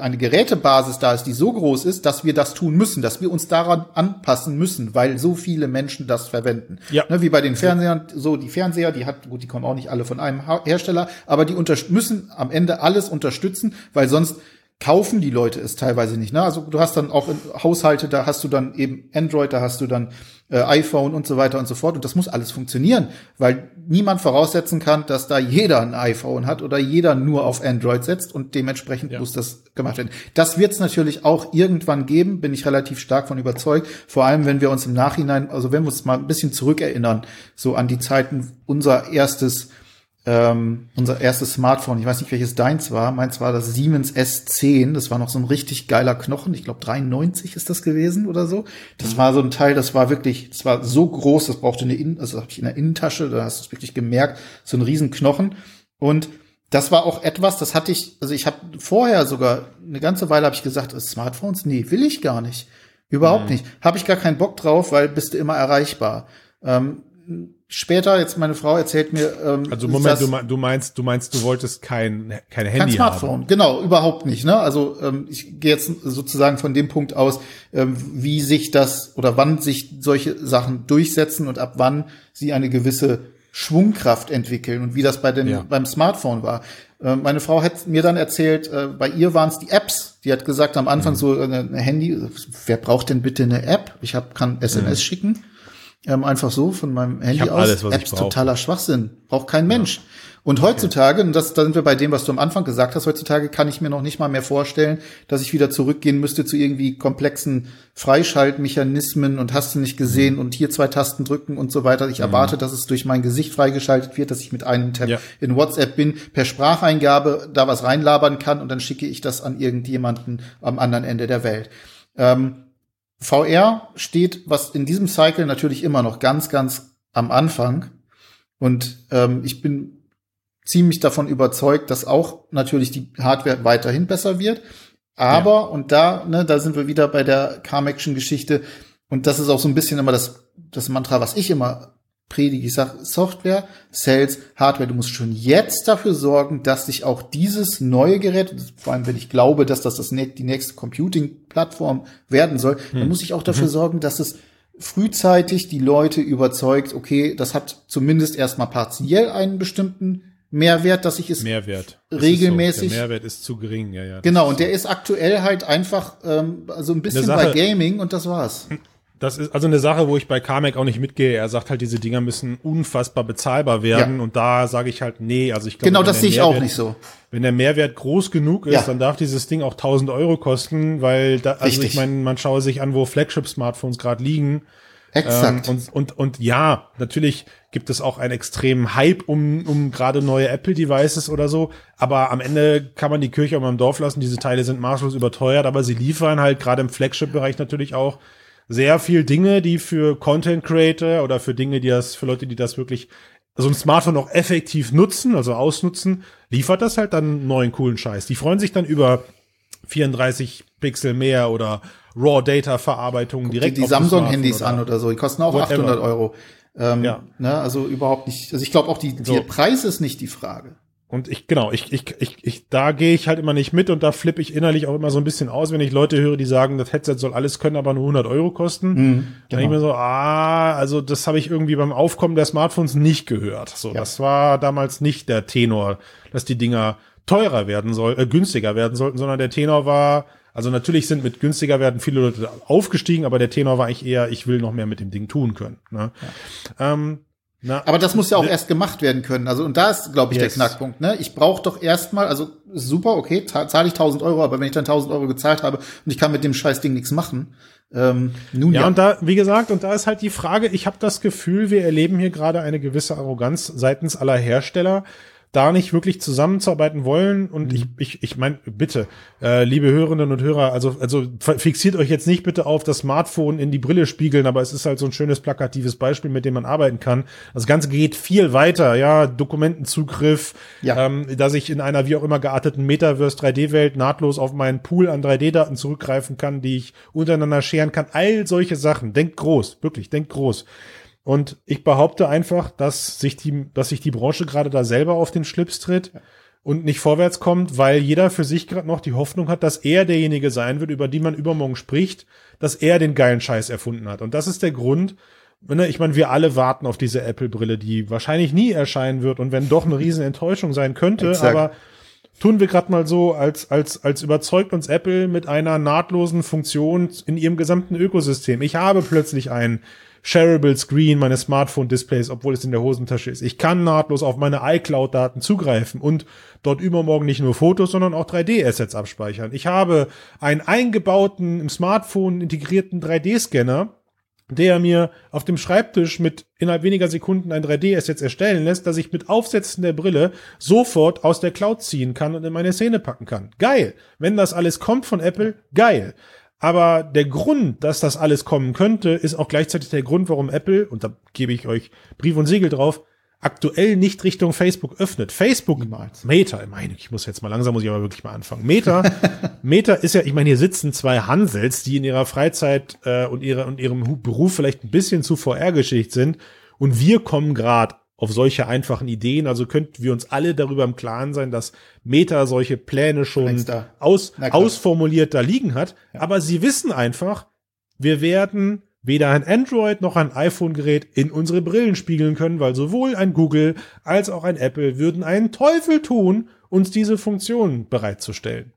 eine Gerätebasis da ist, die so groß ist, dass wir das tun müssen, dass wir uns daran anpassen müssen, weil so viele Menschen das verwenden. Ja. Ne, wie bei den Fernsehern, so die Fernseher, die hat, gut, die kommen auch nicht alle von einem Hersteller, aber die müssen am Ende alles unterstützen, weil sonst kaufen die Leute es teilweise nicht. Ne? Also du hast dann auch Haushalte, da hast du dann eben Android, da hast du dann äh, iPhone und so weiter und so fort. Und das muss alles funktionieren, weil niemand voraussetzen kann, dass da jeder ein iPhone hat oder jeder nur auf Android setzt und dementsprechend ja. muss das gemacht werden. Das wird es natürlich auch irgendwann geben, bin ich relativ stark von überzeugt. Vor allem, wenn wir uns im Nachhinein, also wenn wir uns mal ein bisschen zurückerinnern, so an die Zeiten unser erstes ähm, unser erstes Smartphone, ich weiß nicht, welches deins war, meins war das Siemens S10, das war noch so ein richtig geiler Knochen, ich glaube 93 ist das gewesen oder so. Das mhm. war so ein Teil, das war wirklich, das war so groß, das brauchte eine Innen, also habe ich in der Innentasche, da hast du es wirklich gemerkt, so ein riesen Knochen und das war auch etwas, das hatte ich, also ich habe vorher sogar eine ganze Weile habe ich gesagt, Smartphones, nee, will ich gar nicht. Überhaupt mhm. nicht. Habe ich gar keinen Bock drauf, weil bist du immer erreichbar. Ähm, später, jetzt meine Frau erzählt mir. Ähm, also Moment, du, du, meinst, du meinst, du wolltest kein, kein Handy kein Smartphone, haben. genau, überhaupt nicht. Ne? Also ähm, ich gehe jetzt sozusagen von dem Punkt aus, ähm, wie sich das oder wann sich solche Sachen durchsetzen und ab wann sie eine gewisse Schwungkraft entwickeln und wie das bei dem ja. beim Smartphone war. Äh, meine Frau hat mir dann erzählt, äh, bei ihr waren es die Apps. Die hat gesagt am Anfang mhm. so äh, ein Handy. Wer braucht denn bitte eine App? Ich hab, kann SMS mhm. schicken ähm, einfach so von meinem Handy aus. Alles, was Apps totaler Schwachsinn. Braucht kein Mensch. Ja. Und heutzutage, und das, da sind wir bei dem, was du am Anfang gesagt hast, heutzutage kann ich mir noch nicht mal mehr vorstellen, dass ich wieder zurückgehen müsste zu irgendwie komplexen Freischaltmechanismen und hast du nicht gesehen mhm. und hier zwei Tasten drücken und so weiter. Ich mhm. erwarte, dass es durch mein Gesicht freigeschaltet wird, dass ich mit einem Tab ja. in WhatsApp bin, per Spracheingabe da was reinlabern kann und dann schicke ich das an irgendjemanden am anderen Ende der Welt. Ähm, VR steht, was in diesem Cycle natürlich immer noch ganz, ganz am Anfang. Und ähm, ich bin ziemlich davon überzeugt, dass auch natürlich die Hardware weiterhin besser wird. Aber, ja. und da, ne, da sind wir wieder bei der Carmaction-Geschichte. Und das ist auch so ein bisschen immer das, das Mantra, was ich immer predige. Ich sage Software, Sales, Hardware. Du musst schon jetzt dafür sorgen, dass sich auch dieses neue Gerät, vor allem wenn ich glaube, dass das, das die nächste Computing-Plattform werden soll, hm. dann muss ich auch dafür mhm. sorgen, dass es frühzeitig die Leute überzeugt, okay, das hat zumindest erstmal partiell einen bestimmten Mehrwert, dass ich es Mehrwert. regelmäßig. So. Der Mehrwert ist zu gering, ja, ja. Genau, und der ist aktuell halt einfach ähm, so ein bisschen Sache, bei Gaming und das war's. Das ist also eine Sache, wo ich bei Carmack auch nicht mitgehe. Er sagt halt, diese Dinger müssen unfassbar bezahlbar werden. Ja. Und da sage ich halt, nee, also ich glaube. Genau, das sehe ich auch nicht so. Wenn der Mehrwert groß genug ist, ja. dann darf dieses Ding auch 1000 Euro kosten, weil da, also Richtig. ich meine, man schaue sich an, wo Flagship-Smartphones gerade liegen. Exakt. Ähm, und, und, und ja, natürlich gibt es auch einen extremen Hype um, um gerade neue Apple-Devices oder so. Aber am Ende kann man die Kirche auch mal im Dorf lassen. Diese Teile sind maßlos überteuert, aber sie liefern halt gerade im Flagship-Bereich natürlich auch sehr viel Dinge, die für Content Creator oder für Dinge, die das, für Leute, die das wirklich so ein Smartphone auch effektiv nutzen, also ausnutzen, liefert das halt dann neuen coolen Scheiß. Die freuen sich dann über 34 Pixel mehr oder Raw Data Verarbeitung direkt. Die, die Samsung Handys an oder so, die kosten auch whatever. 800 Euro. Ähm, ja. ne, also überhaupt nicht. Also ich glaube auch die, so. der Preis ist nicht die Frage. Und ich, genau, ich, ich, ich, ich da gehe ich halt immer nicht mit und da flippe ich innerlich auch immer so ein bisschen aus, wenn ich Leute höre, die sagen, das Headset soll alles können, aber nur 100 Euro kosten. Mhm, genau. Dann denke ich mir so, ah, also das habe ich irgendwie beim Aufkommen der Smartphones nicht gehört. So, ja. das war damals nicht der Tenor, dass die Dinger teurer werden soll, äh, günstiger werden sollten, sondern der Tenor war, also natürlich sind mit günstiger werden viele Leute aufgestiegen, aber der Tenor war eigentlich eher, ich will noch mehr mit dem Ding tun können. Ne? Ja. Ähm, na, aber das muss ja auch ne, erst gemacht werden können. Also und da ist, glaube ich, yes. der Knackpunkt. Ne? Ich brauche doch erstmal, also super, okay, zahle ich 1000 Euro, aber wenn ich dann 1000 Euro gezahlt habe und ich kann mit dem Scheißding nichts machen, ähm, nun ja, ja. und da, wie gesagt, und da ist halt die Frage, ich habe das Gefühl, wir erleben hier gerade eine gewisse Arroganz seitens aller Hersteller, da nicht wirklich zusammenzuarbeiten wollen. Und mhm. ich, ich, ich meine, bitte, äh, liebe Hörerinnen und Hörer, also, also fixiert euch jetzt nicht bitte auf das Smartphone in die Brille spiegeln, aber es ist halt so ein schönes plakatives Beispiel, mit dem man arbeiten kann. Das Ganze geht viel weiter, ja, Dokumentenzugriff, ja. Ähm, dass ich in einer wie auch immer gearteten Metaverse 3D-Welt nahtlos auf meinen Pool an 3D-Daten zurückgreifen kann, die ich untereinander scheren kann. All solche Sachen. Denkt groß, wirklich, denkt groß. Und ich behaupte einfach, dass sich die, dass sich die Branche gerade da selber auf den Schlips tritt ja. und nicht vorwärts kommt, weil jeder für sich gerade noch die Hoffnung hat, dass er derjenige sein wird, über die man übermorgen spricht, dass er den geilen Scheiß erfunden hat. Und das ist der Grund, ne, ich meine, wir alle warten auf diese Apple-Brille, die wahrscheinlich nie erscheinen wird und wenn doch eine riesen Enttäuschung sein könnte, aber tun wir gerade mal so, als, als, als überzeugt uns Apple mit einer nahtlosen Funktion in ihrem gesamten Ökosystem. Ich habe plötzlich ein Shareable Screen meines Smartphone-Displays, obwohl es in der Hosentasche ist. Ich kann nahtlos auf meine iCloud-Daten zugreifen und dort übermorgen nicht nur Fotos, sondern auch 3D-Assets abspeichern. Ich habe einen eingebauten, im Smartphone integrierten 3D-Scanner, der mir auf dem Schreibtisch mit innerhalb weniger Sekunden ein 3D-Asset erstellen lässt, dass ich mit Aufsetzen der Brille sofort aus der Cloud ziehen kann und in meine Szene packen kann. Geil. Wenn das alles kommt von Apple, geil. Aber der Grund, dass das alles kommen könnte, ist auch gleichzeitig der Grund, warum Apple, und da gebe ich euch Brief und Siegel drauf, aktuell nicht Richtung Facebook öffnet. Facebook, Niemals. Meta, ich meine, ich muss jetzt mal langsam, muss ich aber wirklich mal anfangen. Meta, Meta ist ja, ich meine, hier sitzen zwei Hansels, die in ihrer Freizeit äh, und, ihre, und ihrem Beruf vielleicht ein bisschen zu VR-Geschicht sind. Und wir kommen gerade auf solche einfachen Ideen. Also könnten wir uns alle darüber im Klaren sein, dass Meta solche Pläne schon aus, ausformuliert da liegen hat. Ja. Aber sie wissen einfach, wir werden weder ein Android noch ein iPhone-Gerät in unsere Brillen spiegeln können, weil sowohl ein Google als auch ein Apple würden einen Teufel tun, uns diese Funktion bereitzustellen.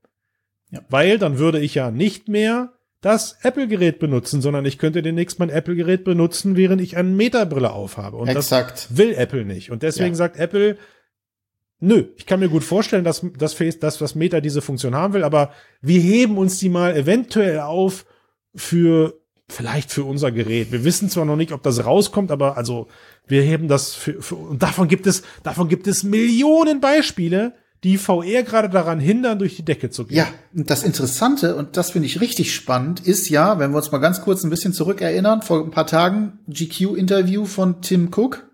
Ja. Weil dann würde ich ja nicht mehr das Apple-Gerät benutzen, sondern ich könnte demnächst mein Apple-Gerät benutzen, während ich eine Meta-Brille aufhabe. Und Exakt. das will Apple nicht. Und deswegen ja. sagt Apple, nö, ich kann mir gut vorstellen, dass das Face, was Meta diese Funktion haben will, aber wir heben uns die mal eventuell auf für vielleicht für unser Gerät. Wir wissen zwar noch nicht, ob das rauskommt, aber also wir heben das für, für und davon gibt es, davon gibt es Millionen Beispiele, die VR gerade daran hindern, durch die Decke zu gehen. Ja, und das Interessante, und das finde ich richtig spannend, ist ja, wenn wir uns mal ganz kurz ein bisschen zurückerinnern, vor ein paar Tagen GQ-Interview von Tim Cook.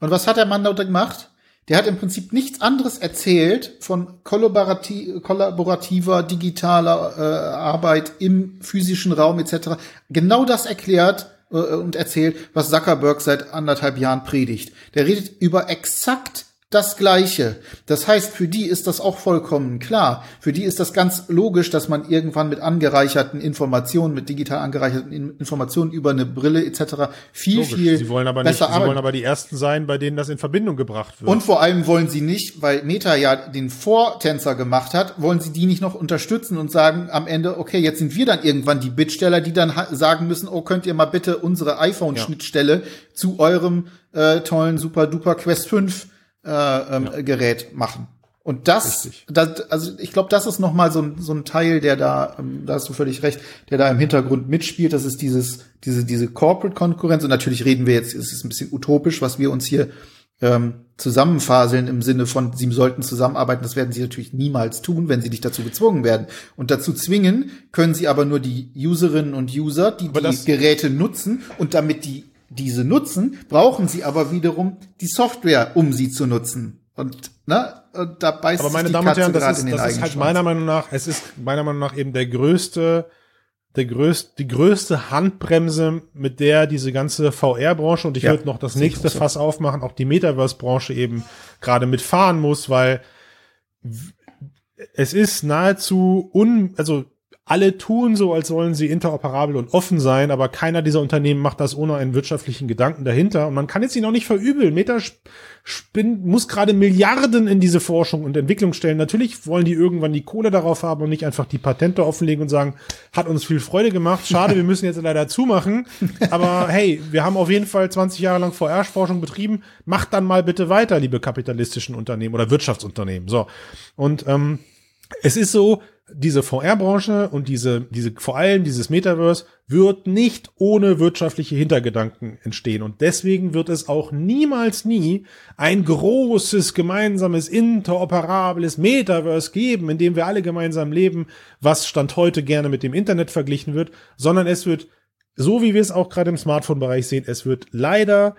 Und was hat der Mann dort gemacht? Der hat im Prinzip nichts anderes erzählt von kollaborati kollaborativer, digitaler äh, Arbeit im physischen Raum etc. Genau das erklärt äh, und erzählt, was Zuckerberg seit anderthalb Jahren predigt. Der redet über exakt das Gleiche. Das heißt, für die ist das auch vollkommen klar. Für die ist das ganz logisch, dass man irgendwann mit angereicherten Informationen, mit digital angereicherten Informationen über eine Brille etc. viel, logisch. viel sie wollen aber besser nicht, Sie wollen aber die Ersten sein, bei denen das in Verbindung gebracht wird. Und vor allem wollen sie nicht, weil Meta ja den Vortänzer gemacht hat, wollen sie die nicht noch unterstützen und sagen am Ende, okay, jetzt sind wir dann irgendwann die Bittsteller, die dann sagen müssen, oh, könnt ihr mal bitte unsere iPhone-Schnittstelle ja. zu eurem äh, tollen Super-Duper Quest 5 äh, ähm, ja. Gerät machen. Und das, das also ich glaube, das ist noch mal so ein, so ein Teil, der da, ähm, da hast du völlig recht, der da im Hintergrund mitspielt. Das ist dieses, diese, diese Corporate-Konkurrenz. Und natürlich reden wir jetzt, es ist ein bisschen utopisch, was wir uns hier ähm, zusammenfaseln im Sinne von, sie sollten zusammenarbeiten. Das werden sie natürlich niemals tun, wenn sie nicht dazu gezwungen werden. Und dazu zwingen können sie aber nur die Userinnen und User, die aber die Geräte nutzen. Und damit die diese nutzen, brauchen sie aber wiederum die Software, um sie zu nutzen. Und ne, und da beißt aber meine Damen und Herren, das ist, das ist halt meiner Meinung nach, es ist meiner Meinung nach eben der größte, der größte, die größte Handbremse, mit der diese ganze VR-Branche und ich ja, würde noch das nächste so. Fass aufmachen, auch die Metaverse-Branche eben gerade mitfahren muss, weil es ist nahezu un, also alle tun so, als wollen sie interoperabel und offen sein, aber keiner dieser Unternehmen macht das ohne einen wirtschaftlichen Gedanken dahinter. Und man kann jetzt ihn auch nicht verübeln. Meta muss gerade Milliarden in diese Forschung und Entwicklung stellen. Natürlich wollen die irgendwann die Kohle darauf haben und nicht einfach die Patente offenlegen und sagen, hat uns viel Freude gemacht. Schade, wir müssen jetzt leider zumachen. Aber hey, wir haben auf jeden Fall 20 Jahre lang VR-Forschung betrieben. Macht dann mal bitte weiter, liebe kapitalistischen Unternehmen oder Wirtschaftsunternehmen. So. Und ähm, es ist so, diese VR-Branche und diese, diese, vor allem dieses Metaverse wird nicht ohne wirtschaftliche Hintergedanken entstehen. Und deswegen wird es auch niemals nie ein großes, gemeinsames, interoperables Metaverse geben, in dem wir alle gemeinsam leben, was Stand heute gerne mit dem Internet verglichen wird, sondern es wird, so wie wir es auch gerade im Smartphone-Bereich sehen, es wird leider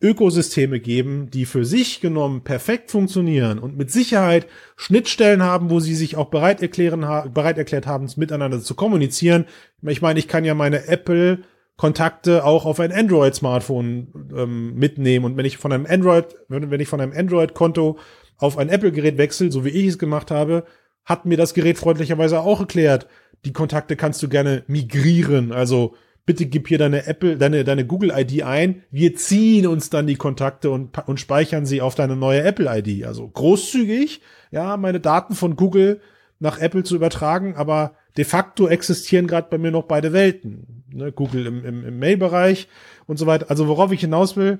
Ökosysteme geben, die für sich genommen perfekt funktionieren und mit Sicherheit Schnittstellen haben, wo sie sich auch bereit erklären, bereit erklärt haben, miteinander zu kommunizieren. Ich meine, ich kann ja meine Apple Kontakte auch auf ein Android-Smartphone ähm, mitnehmen. Und wenn ich von einem Android, wenn, wenn ich von einem Android-Konto auf ein Apple-Gerät wechsle, so wie ich es gemacht habe, hat mir das Gerät freundlicherweise auch erklärt, die Kontakte kannst du gerne migrieren. Also bitte gib hier deine Apple, deine, deine Google-ID ein. Wir ziehen uns dann die Kontakte und, und speichern sie auf deine neue Apple-ID. Also großzügig, ja, meine Daten von Google nach Apple zu übertragen, aber de facto existieren gerade bei mir noch beide Welten. Ne, Google im, im, im Mail-Bereich und so weiter. Also worauf ich hinaus will,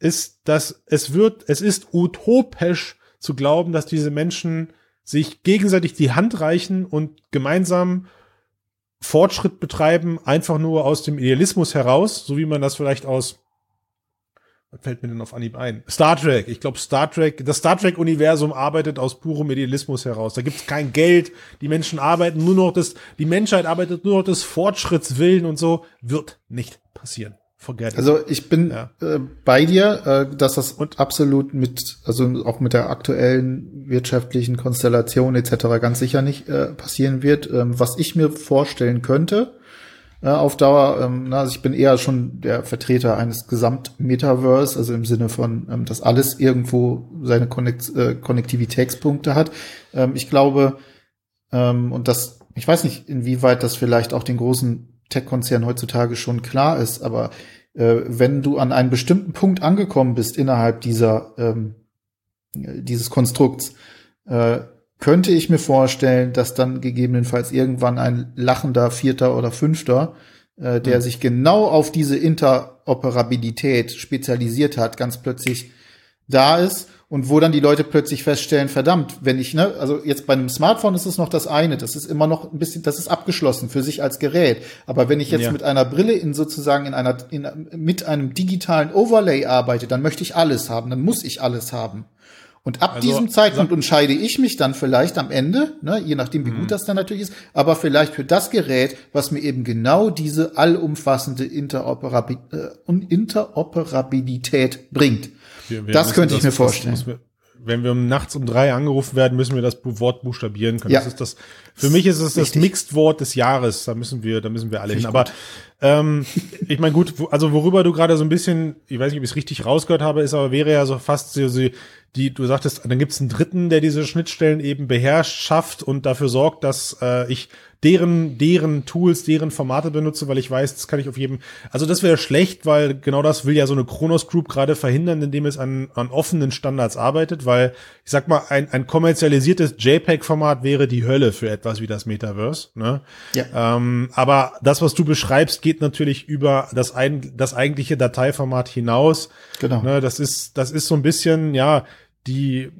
ist, dass es wird, es ist utopisch zu glauben, dass diese Menschen sich gegenseitig die Hand reichen und gemeinsam Fortschritt betreiben, einfach nur aus dem Idealismus heraus, so wie man das vielleicht aus was fällt mir denn auf Anhieb ein? Star Trek. Ich glaube, Star Trek, das Star Trek-Universum arbeitet aus purem Idealismus heraus. Da gibt's kein Geld. Die Menschen arbeiten nur noch das, die Menschheit arbeitet nur noch des Fortschrittswillen und so. Wird nicht passieren. Forget also ich bin ja. äh, bei dir, äh, dass das und absolut mit, also auch mit der aktuellen wirtschaftlichen Konstellation etc. ganz sicher nicht äh, passieren wird. Ähm, was ich mir vorstellen könnte äh, auf Dauer, ähm, na, also ich bin eher schon der Vertreter eines Gesamt-Metaverse, also im Sinne von, ähm, dass alles irgendwo seine Konnekt äh, Konnektivitätspunkte hat. Ähm, ich glaube, ähm, und das, ich weiß nicht, inwieweit das vielleicht auch den großen Tech-Konzernen heutzutage schon klar ist, aber äh, wenn du an einen bestimmten Punkt angekommen bist innerhalb dieser ähm, dieses Konstrukts, äh, könnte ich mir vorstellen, dass dann gegebenenfalls irgendwann ein lachender Vierter oder Fünfter, äh, der mhm. sich genau auf diese Interoperabilität spezialisiert hat, ganz plötzlich da ist und wo dann die Leute plötzlich feststellen, verdammt, wenn ich, ne, also jetzt bei einem Smartphone ist es noch das eine, das ist immer noch ein bisschen, das ist abgeschlossen für sich als Gerät. Aber wenn ich jetzt ja. mit einer Brille in sozusagen in einer, in, mit einem digitalen Overlay arbeite, dann möchte ich alles haben, dann muss ich alles haben. Und ab also, diesem Zeitpunkt entscheide ich mich dann vielleicht am Ende, ne, je nachdem wie gut mhm. das dann natürlich ist, aber vielleicht für das Gerät, was mir eben genau diese allumfassende Interoperabil äh, Interoperabilität bringt. Wir, wir das könnte ich mir vorstellen. Wir, wenn wir nachts um drei angerufen werden, müssen wir das Wort buchstabieren können. Ja. Das ist das, für mich ist es das Mixed-Wort des Jahres. Da müssen wir, da müssen wir alle hin. Aber ähm, ich meine, gut, also worüber du gerade so ein bisschen, ich weiß nicht, ob ich es richtig rausgehört habe, ist aber wäre ja so fast so, so die, du sagtest, dann gibt es einen Dritten, der diese Schnittstellen eben beherrscht, schafft und dafür sorgt, dass äh, ich deren, deren Tools, deren Formate benutze, weil ich weiß, das kann ich auf jedem. Also das wäre schlecht, weil genau das will ja so eine Kronos Group gerade verhindern, indem es an, an offenen Standards arbeitet, weil ich sag mal, ein, ein kommerzialisiertes JPEG-Format wäre die Hölle für etwas wie das Metaverse. Ne? Ja. Ähm, aber das, was du beschreibst, geht natürlich über das, ein, das eigentliche Dateiformat hinaus. Genau. Ne, das ist, das ist so ein bisschen, ja, die,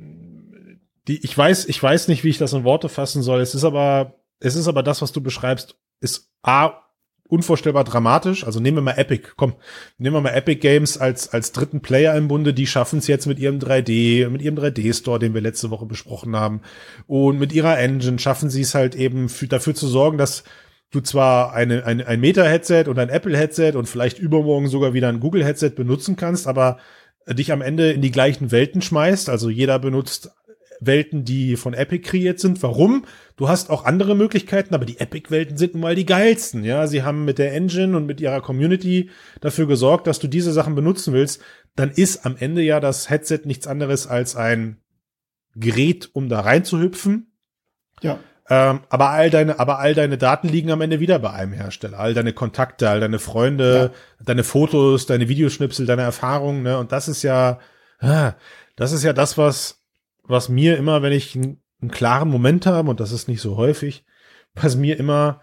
die, ich weiß, ich weiß nicht, wie ich das in Worte fassen soll. Es ist aber, es ist aber das, was du beschreibst, ist A, unvorstellbar dramatisch. Also nehmen wir mal Epic. Komm, nehmen wir mal Epic Games als, als dritten Player im Bunde. Die schaffen es jetzt mit ihrem 3D, mit ihrem 3D-Store, den wir letzte Woche besprochen haben. Und mit ihrer Engine schaffen sie es halt eben für, dafür zu sorgen, dass du zwar eine, ein, ein Meta-Headset und ein Apple-Headset und vielleicht übermorgen sogar wieder ein Google-Headset benutzen kannst, aber dich am Ende in die gleichen Welten schmeißt. Also jeder benutzt Welten, die von Epic kreiert sind. Warum? Du hast auch andere Möglichkeiten, aber die Epic-Welten sind nun mal die geilsten. Ja, sie haben mit der Engine und mit ihrer Community dafür gesorgt, dass du diese Sachen benutzen willst. Dann ist am Ende ja das Headset nichts anderes als ein Gerät, um da reinzuhüpfen. Ja. Ähm, aber all deine, aber all deine Daten liegen am Ende wieder bei einem Hersteller. All deine Kontakte, all deine Freunde, ja. deine Fotos, deine Videoschnipsel, deine Erfahrungen, ne? Und das ist ja, ah, das ist ja das, was, was mir immer, wenn ich einen, einen klaren Moment habe, und das ist nicht so häufig, was mir immer,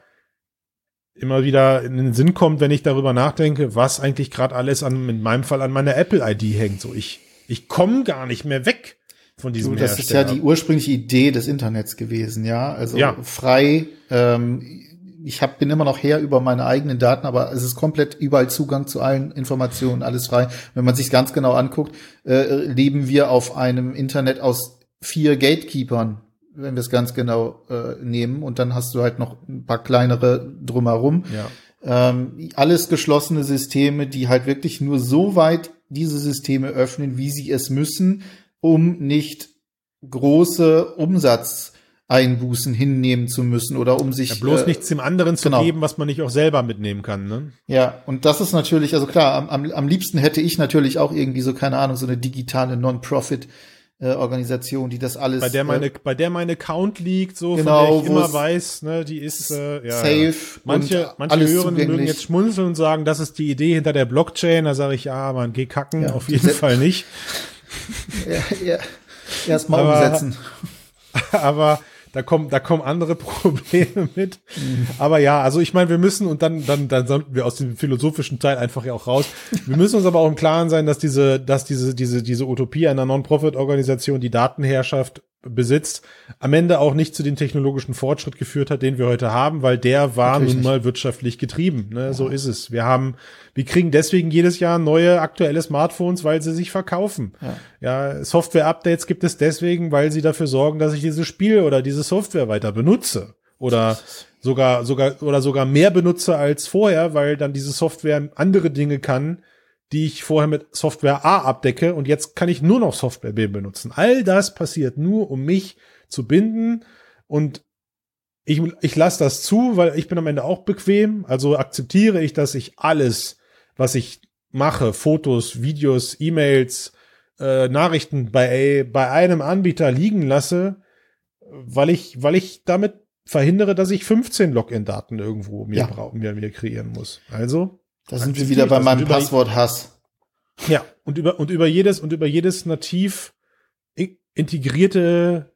immer wieder in den Sinn kommt, wenn ich darüber nachdenke, was eigentlich gerade alles an, in meinem Fall an meiner Apple-ID hängt. So, ich, ich komme gar nicht mehr weg von diesem du, Das Hersteller. ist ja die ursprüngliche Idee des Internets gewesen, ja. Also ja. frei. Ähm, ich hab, bin immer noch her über meine eigenen Daten, aber es ist komplett überall Zugang zu allen Informationen, alles frei. Wenn man sich ganz genau anguckt, äh, leben wir auf einem Internet aus vier Gatekeepers, wenn wir es ganz genau äh, nehmen. Und dann hast du halt noch ein paar kleinere drumherum. Ja. Ähm, alles geschlossene Systeme, die halt wirklich nur so weit diese Systeme öffnen, wie sie es müssen, um nicht große Umsatzeinbußen hinnehmen zu müssen oder um sich. Ja, bloß äh, nichts dem anderen zu genau. geben, was man nicht auch selber mitnehmen kann, ne? Ja, und das ist natürlich, also klar, am, am, am liebsten hätte ich natürlich auch irgendwie so, keine Ahnung, so eine digitale Non-Profit äh, Organisation, die das alles. Bei der meine, äh, bei der mein Account liegt, so genau, von der ich immer weiß, ne, die ist äh, ja, safe. Manche, manche hören mögen jetzt schmunzeln und sagen, das ist die Idee hinter der Blockchain. Da sage ich, ja, man, geh kacken, ja, auf jeden Fall nicht. ja, ja. Erstmal umsetzen. Aber da kommen, da kommen andere Probleme mit. Aber ja, also ich meine, wir müssen, und dann, dann, dann sollten wir aus dem philosophischen Teil einfach ja auch raus. Wir müssen uns aber auch im Klaren sein, dass diese, dass diese, diese, diese Utopie einer Non-Profit-Organisation die Datenherrschaft besitzt, am Ende auch nicht zu dem technologischen Fortschritt geführt hat, den wir heute haben, weil der war Natürlich nun mal wirtschaftlich getrieben. Ne? Ja. So ist es. Wir haben, wir kriegen deswegen jedes Jahr neue aktuelle Smartphones, weil sie sich verkaufen. Ja, ja Software-Updates gibt es deswegen, weil sie dafür sorgen, dass ich dieses Spiel oder diese Software weiter benutze. Oder sogar, sogar, oder sogar mehr benutze als vorher, weil dann diese Software andere Dinge kann, die ich vorher mit Software A abdecke und jetzt kann ich nur noch Software B benutzen. All das passiert nur, um mich zu binden und ich, ich lasse das zu, weil ich bin am Ende auch bequem. Also akzeptiere ich, dass ich alles, was ich mache, Fotos, Videos, E-Mails, äh, Nachrichten bei, bei einem Anbieter liegen lasse, weil ich, weil ich damit verhindere, dass ich 15 Login-Daten irgendwo mir, ja. mir, mir kreieren muss. Also da sind wir wieder bei meinem Passwort Hass. Ja, und über, und über jedes, und über jedes nativ integrierte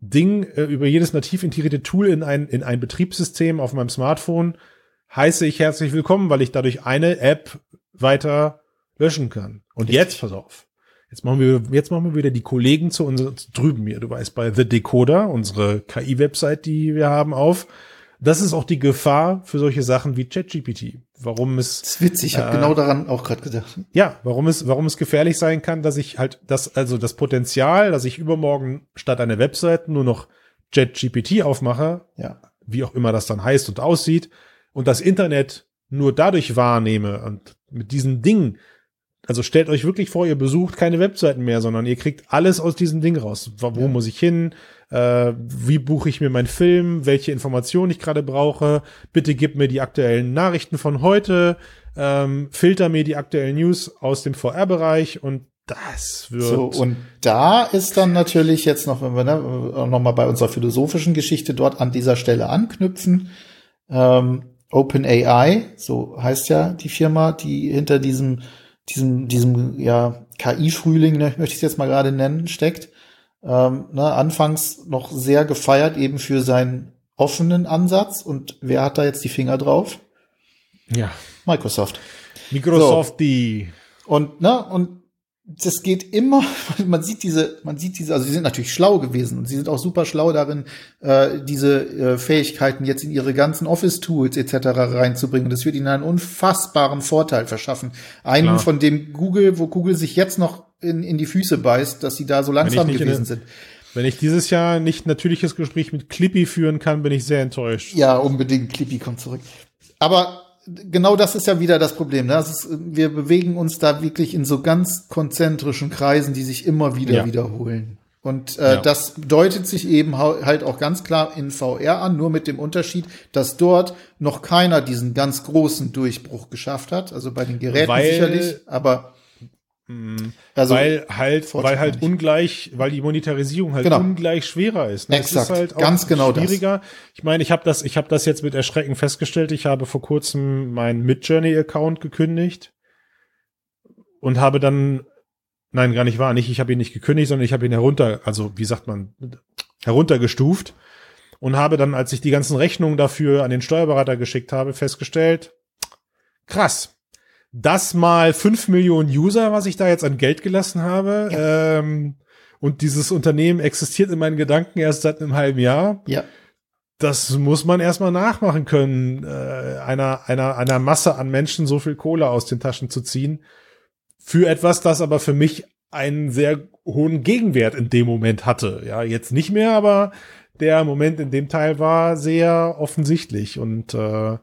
Ding, äh, über jedes nativ integrierte Tool in ein, in ein Betriebssystem auf meinem Smartphone heiße ich herzlich willkommen, weil ich dadurch eine App weiter löschen kann. Und Richtig. jetzt, pass auf. Jetzt machen wir, jetzt machen wir wieder die Kollegen zu uns drüben hier. Du weißt, bei The Decoder, unsere KI-Website, die wir haben, auf. Das ist auch die Gefahr für solche Sachen wie ChatGPT. Warum es. Das ist witzig, ich äh, habe genau daran auch gerade gedacht. Ja, warum es, warum es gefährlich sein kann, dass ich halt das, also das Potenzial, dass ich übermorgen statt einer Webseite nur noch ChatGPT aufmache, ja. wie auch immer das dann heißt und aussieht, und das Internet nur dadurch wahrnehme und mit diesen Dingen also stellt euch wirklich vor, ihr besucht keine Webseiten mehr, sondern ihr kriegt alles aus diesem Ding raus. Wo ja. muss ich hin? Äh, wie buche ich mir meinen Film? Welche Informationen ich gerade brauche? Bitte gib mir die aktuellen Nachrichten von heute. Ähm, filter mir die aktuellen News aus dem VR-Bereich und das wird. So, und da ist dann natürlich jetzt noch, wenn wir ne, noch mal bei unserer philosophischen Geschichte dort an dieser Stelle anknüpfen. Ähm, OpenAI, so heißt ja die Firma, die hinter diesem diesem, diesem ja, KI-Frühling, ne, möchte ich es jetzt mal gerade nennen, steckt. Ähm, ne, anfangs noch sehr gefeiert eben für seinen offenen Ansatz. Und wer hat da jetzt die Finger drauf? Ja. Microsoft. Microsoft, so. die. Und, ne, und das geht immer, man sieht diese, man sieht diese, also sie sind natürlich schlau gewesen und sie sind auch super schlau darin, äh, diese äh, Fähigkeiten jetzt in ihre ganzen Office-Tools etc. reinzubringen. Das wird ihnen einen unfassbaren Vorteil verschaffen. Einen Klar. von dem Google, wo Google sich jetzt noch in, in die Füße beißt, dass sie da so langsam gewesen sind. Wenn ich dieses Jahr nicht natürliches Gespräch mit Clippy führen kann, bin ich sehr enttäuscht. Ja, unbedingt. Clippy kommt zurück. Aber genau das ist ja wieder das Problem. Ne? Ist, wir bewegen uns da wirklich in so ganz konzentrischen Kreisen, die sich immer wieder ja. wiederholen. Und äh, ja. das deutet sich eben halt auch ganz klar in VR an, nur mit dem Unterschied, dass dort noch keiner diesen ganz großen Durchbruch geschafft hat. Also bei den Geräten Weil sicherlich, aber. Also, weil halt, weil halt ungleich, weil die Monetarisierung halt genau. ungleich schwerer ist. Ne? Exakt. ist halt auch Ganz genau schwieriger. Das. Ich meine, ich habe das, ich habe das jetzt mit Erschrecken festgestellt. Ich habe vor kurzem meinen Midjourney-Account gekündigt und habe dann, nein, gar nicht wahr, nicht. Ich habe ihn nicht gekündigt, sondern ich habe ihn herunter, also wie sagt man, heruntergestuft und habe dann, als ich die ganzen Rechnungen dafür an den Steuerberater geschickt habe, festgestellt, krass das mal fünf Millionen User, was ich da jetzt an Geld gelassen habe. Ja. Ähm, und dieses Unternehmen existiert in meinen Gedanken erst seit einem halben Jahr. Ja. Das muss man erstmal nachmachen können, äh, einer, einer, einer Masse an Menschen so viel Kohle aus den Taschen zu ziehen. Für etwas, das aber für mich einen sehr hohen Gegenwert in dem Moment hatte. Ja, jetzt nicht mehr, aber der Moment in dem Teil war sehr offensichtlich und äh,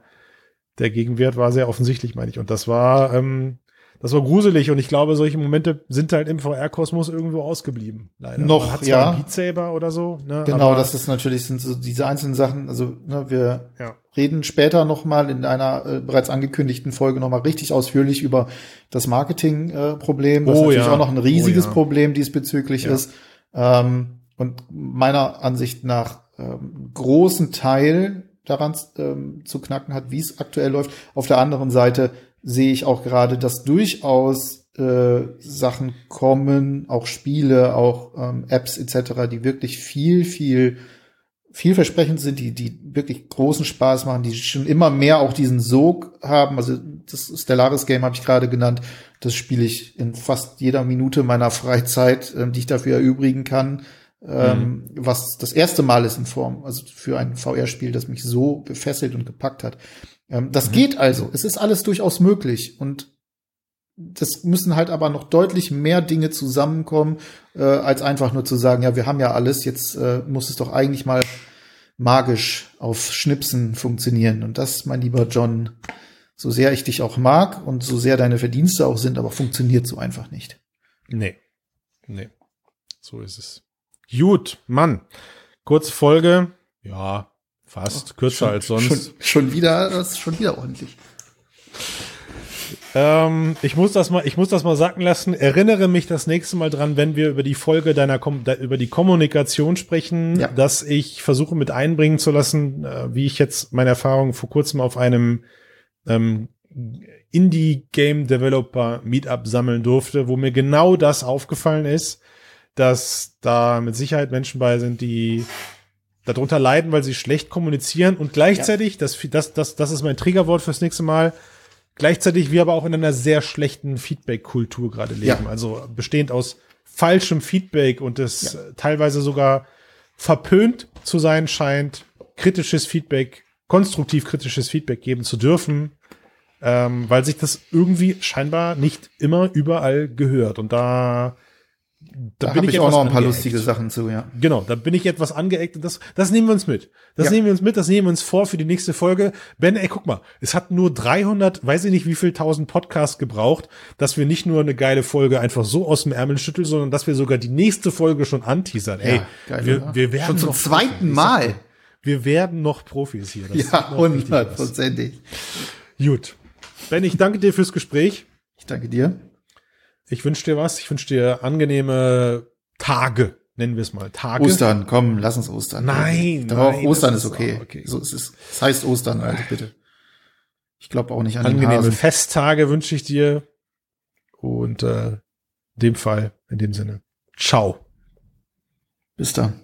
der Gegenwert war sehr offensichtlich, meine ich. Und das war, ähm, das war gruselig und ich glaube, solche Momente sind halt im VR-Kosmos irgendwo ausgeblieben. Leider. Noch, hat ja. Beat Saber oder so. Ne? Genau, das ist natürlich sind so diese einzelnen Sachen. Also ne, wir ja. reden später noch mal in einer äh, bereits angekündigten Folge noch mal richtig ausführlich über das Marketing-Problem, äh, was oh, natürlich ja. auch noch ein riesiges oh, ja. Problem diesbezüglich ist. Ähm, und meiner Ansicht nach ähm, großen Teil daran ähm, zu knacken hat, wie es aktuell läuft. Auf der anderen Seite sehe ich auch gerade, dass durchaus äh, Sachen kommen, auch Spiele, auch ähm, Apps etc., die wirklich viel, viel vielversprechend sind, die, die wirklich großen Spaß machen, die schon immer mehr auch diesen Sog haben. Also das Stellaris Game habe ich gerade genannt. Das spiele ich in fast jeder Minute meiner Freizeit, ähm, die ich dafür erübrigen kann. Ähm, mhm. was das erste Mal ist in Form, also für ein VR-Spiel, das mich so befesselt und gepackt hat. Ähm, das mhm. geht also. Es ist alles durchaus möglich und das müssen halt aber noch deutlich mehr Dinge zusammenkommen, äh, als einfach nur zu sagen, ja, wir haben ja alles, jetzt äh, muss es doch eigentlich mal magisch auf Schnipsen funktionieren. Und das, mein lieber John, so sehr ich dich auch mag und so sehr deine Verdienste auch sind, aber funktioniert so einfach nicht. Nee. Nee. So ist es. Gut, Mann. Kurze Folge. Ja, fast. Kürzer schon, als sonst. Schon, schon wieder, das ist schon wieder ordentlich. Ähm, ich muss das mal, ich muss das mal sacken lassen. Erinnere mich das nächste Mal dran, wenn wir über die Folge deiner, Kom über die Kommunikation sprechen, ja. dass ich versuche mit einbringen zu lassen, äh, wie ich jetzt meine Erfahrung vor kurzem auf einem ähm, Indie Game Developer Meetup sammeln durfte, wo mir genau das aufgefallen ist, dass da mit Sicherheit Menschen bei sind, die darunter leiden, weil sie schlecht kommunizieren und gleichzeitig, ja. das, das, das, das ist mein Triggerwort fürs nächste Mal, Gleichzeitig wir aber auch in einer sehr schlechten Feedback-Kultur gerade leben. Ja. Also bestehend aus falschem Feedback und es ja. teilweise sogar verpönt zu sein scheint, kritisches Feedback, konstruktiv kritisches Feedback geben zu dürfen, ähm, weil sich das irgendwie scheinbar nicht immer überall gehört. Und da da, da bin ich, ich auch noch ein paar angeeckt. lustige Sachen zu, ja. Genau, da bin ich etwas angeeckt und das, das nehmen wir uns mit. Das ja. nehmen wir uns mit, das nehmen wir uns vor für die nächste Folge. Ben, ey, guck mal, es hat nur 300, weiß ich nicht wie viel tausend Podcasts gebraucht, dass wir nicht nur eine geile Folge einfach so aus dem Ärmel schütteln, sondern dass wir sogar die nächste Folge schon anteasern. Ey, ja, geil, wir, wir werden schon zum zweiten Mal. Wir werden noch Profis hier. Das ja, hundertprozentig. Gut. Ben, ich danke dir fürs Gespräch. Ich danke dir. Ich wünsche dir was. Ich wünsche dir angenehme Tage, nennen wir es mal. Tage. Ostern, komm, lass uns Ostern. Nein, Doch, nein, Ostern ist, okay. okay. So, es ist, es heißt Ostern, also bitte. Ich glaube auch nicht an Angenehme den Hasen. Festtage wünsche ich dir. Und äh, in dem Fall, in dem Sinne. Ciao. Bis dann.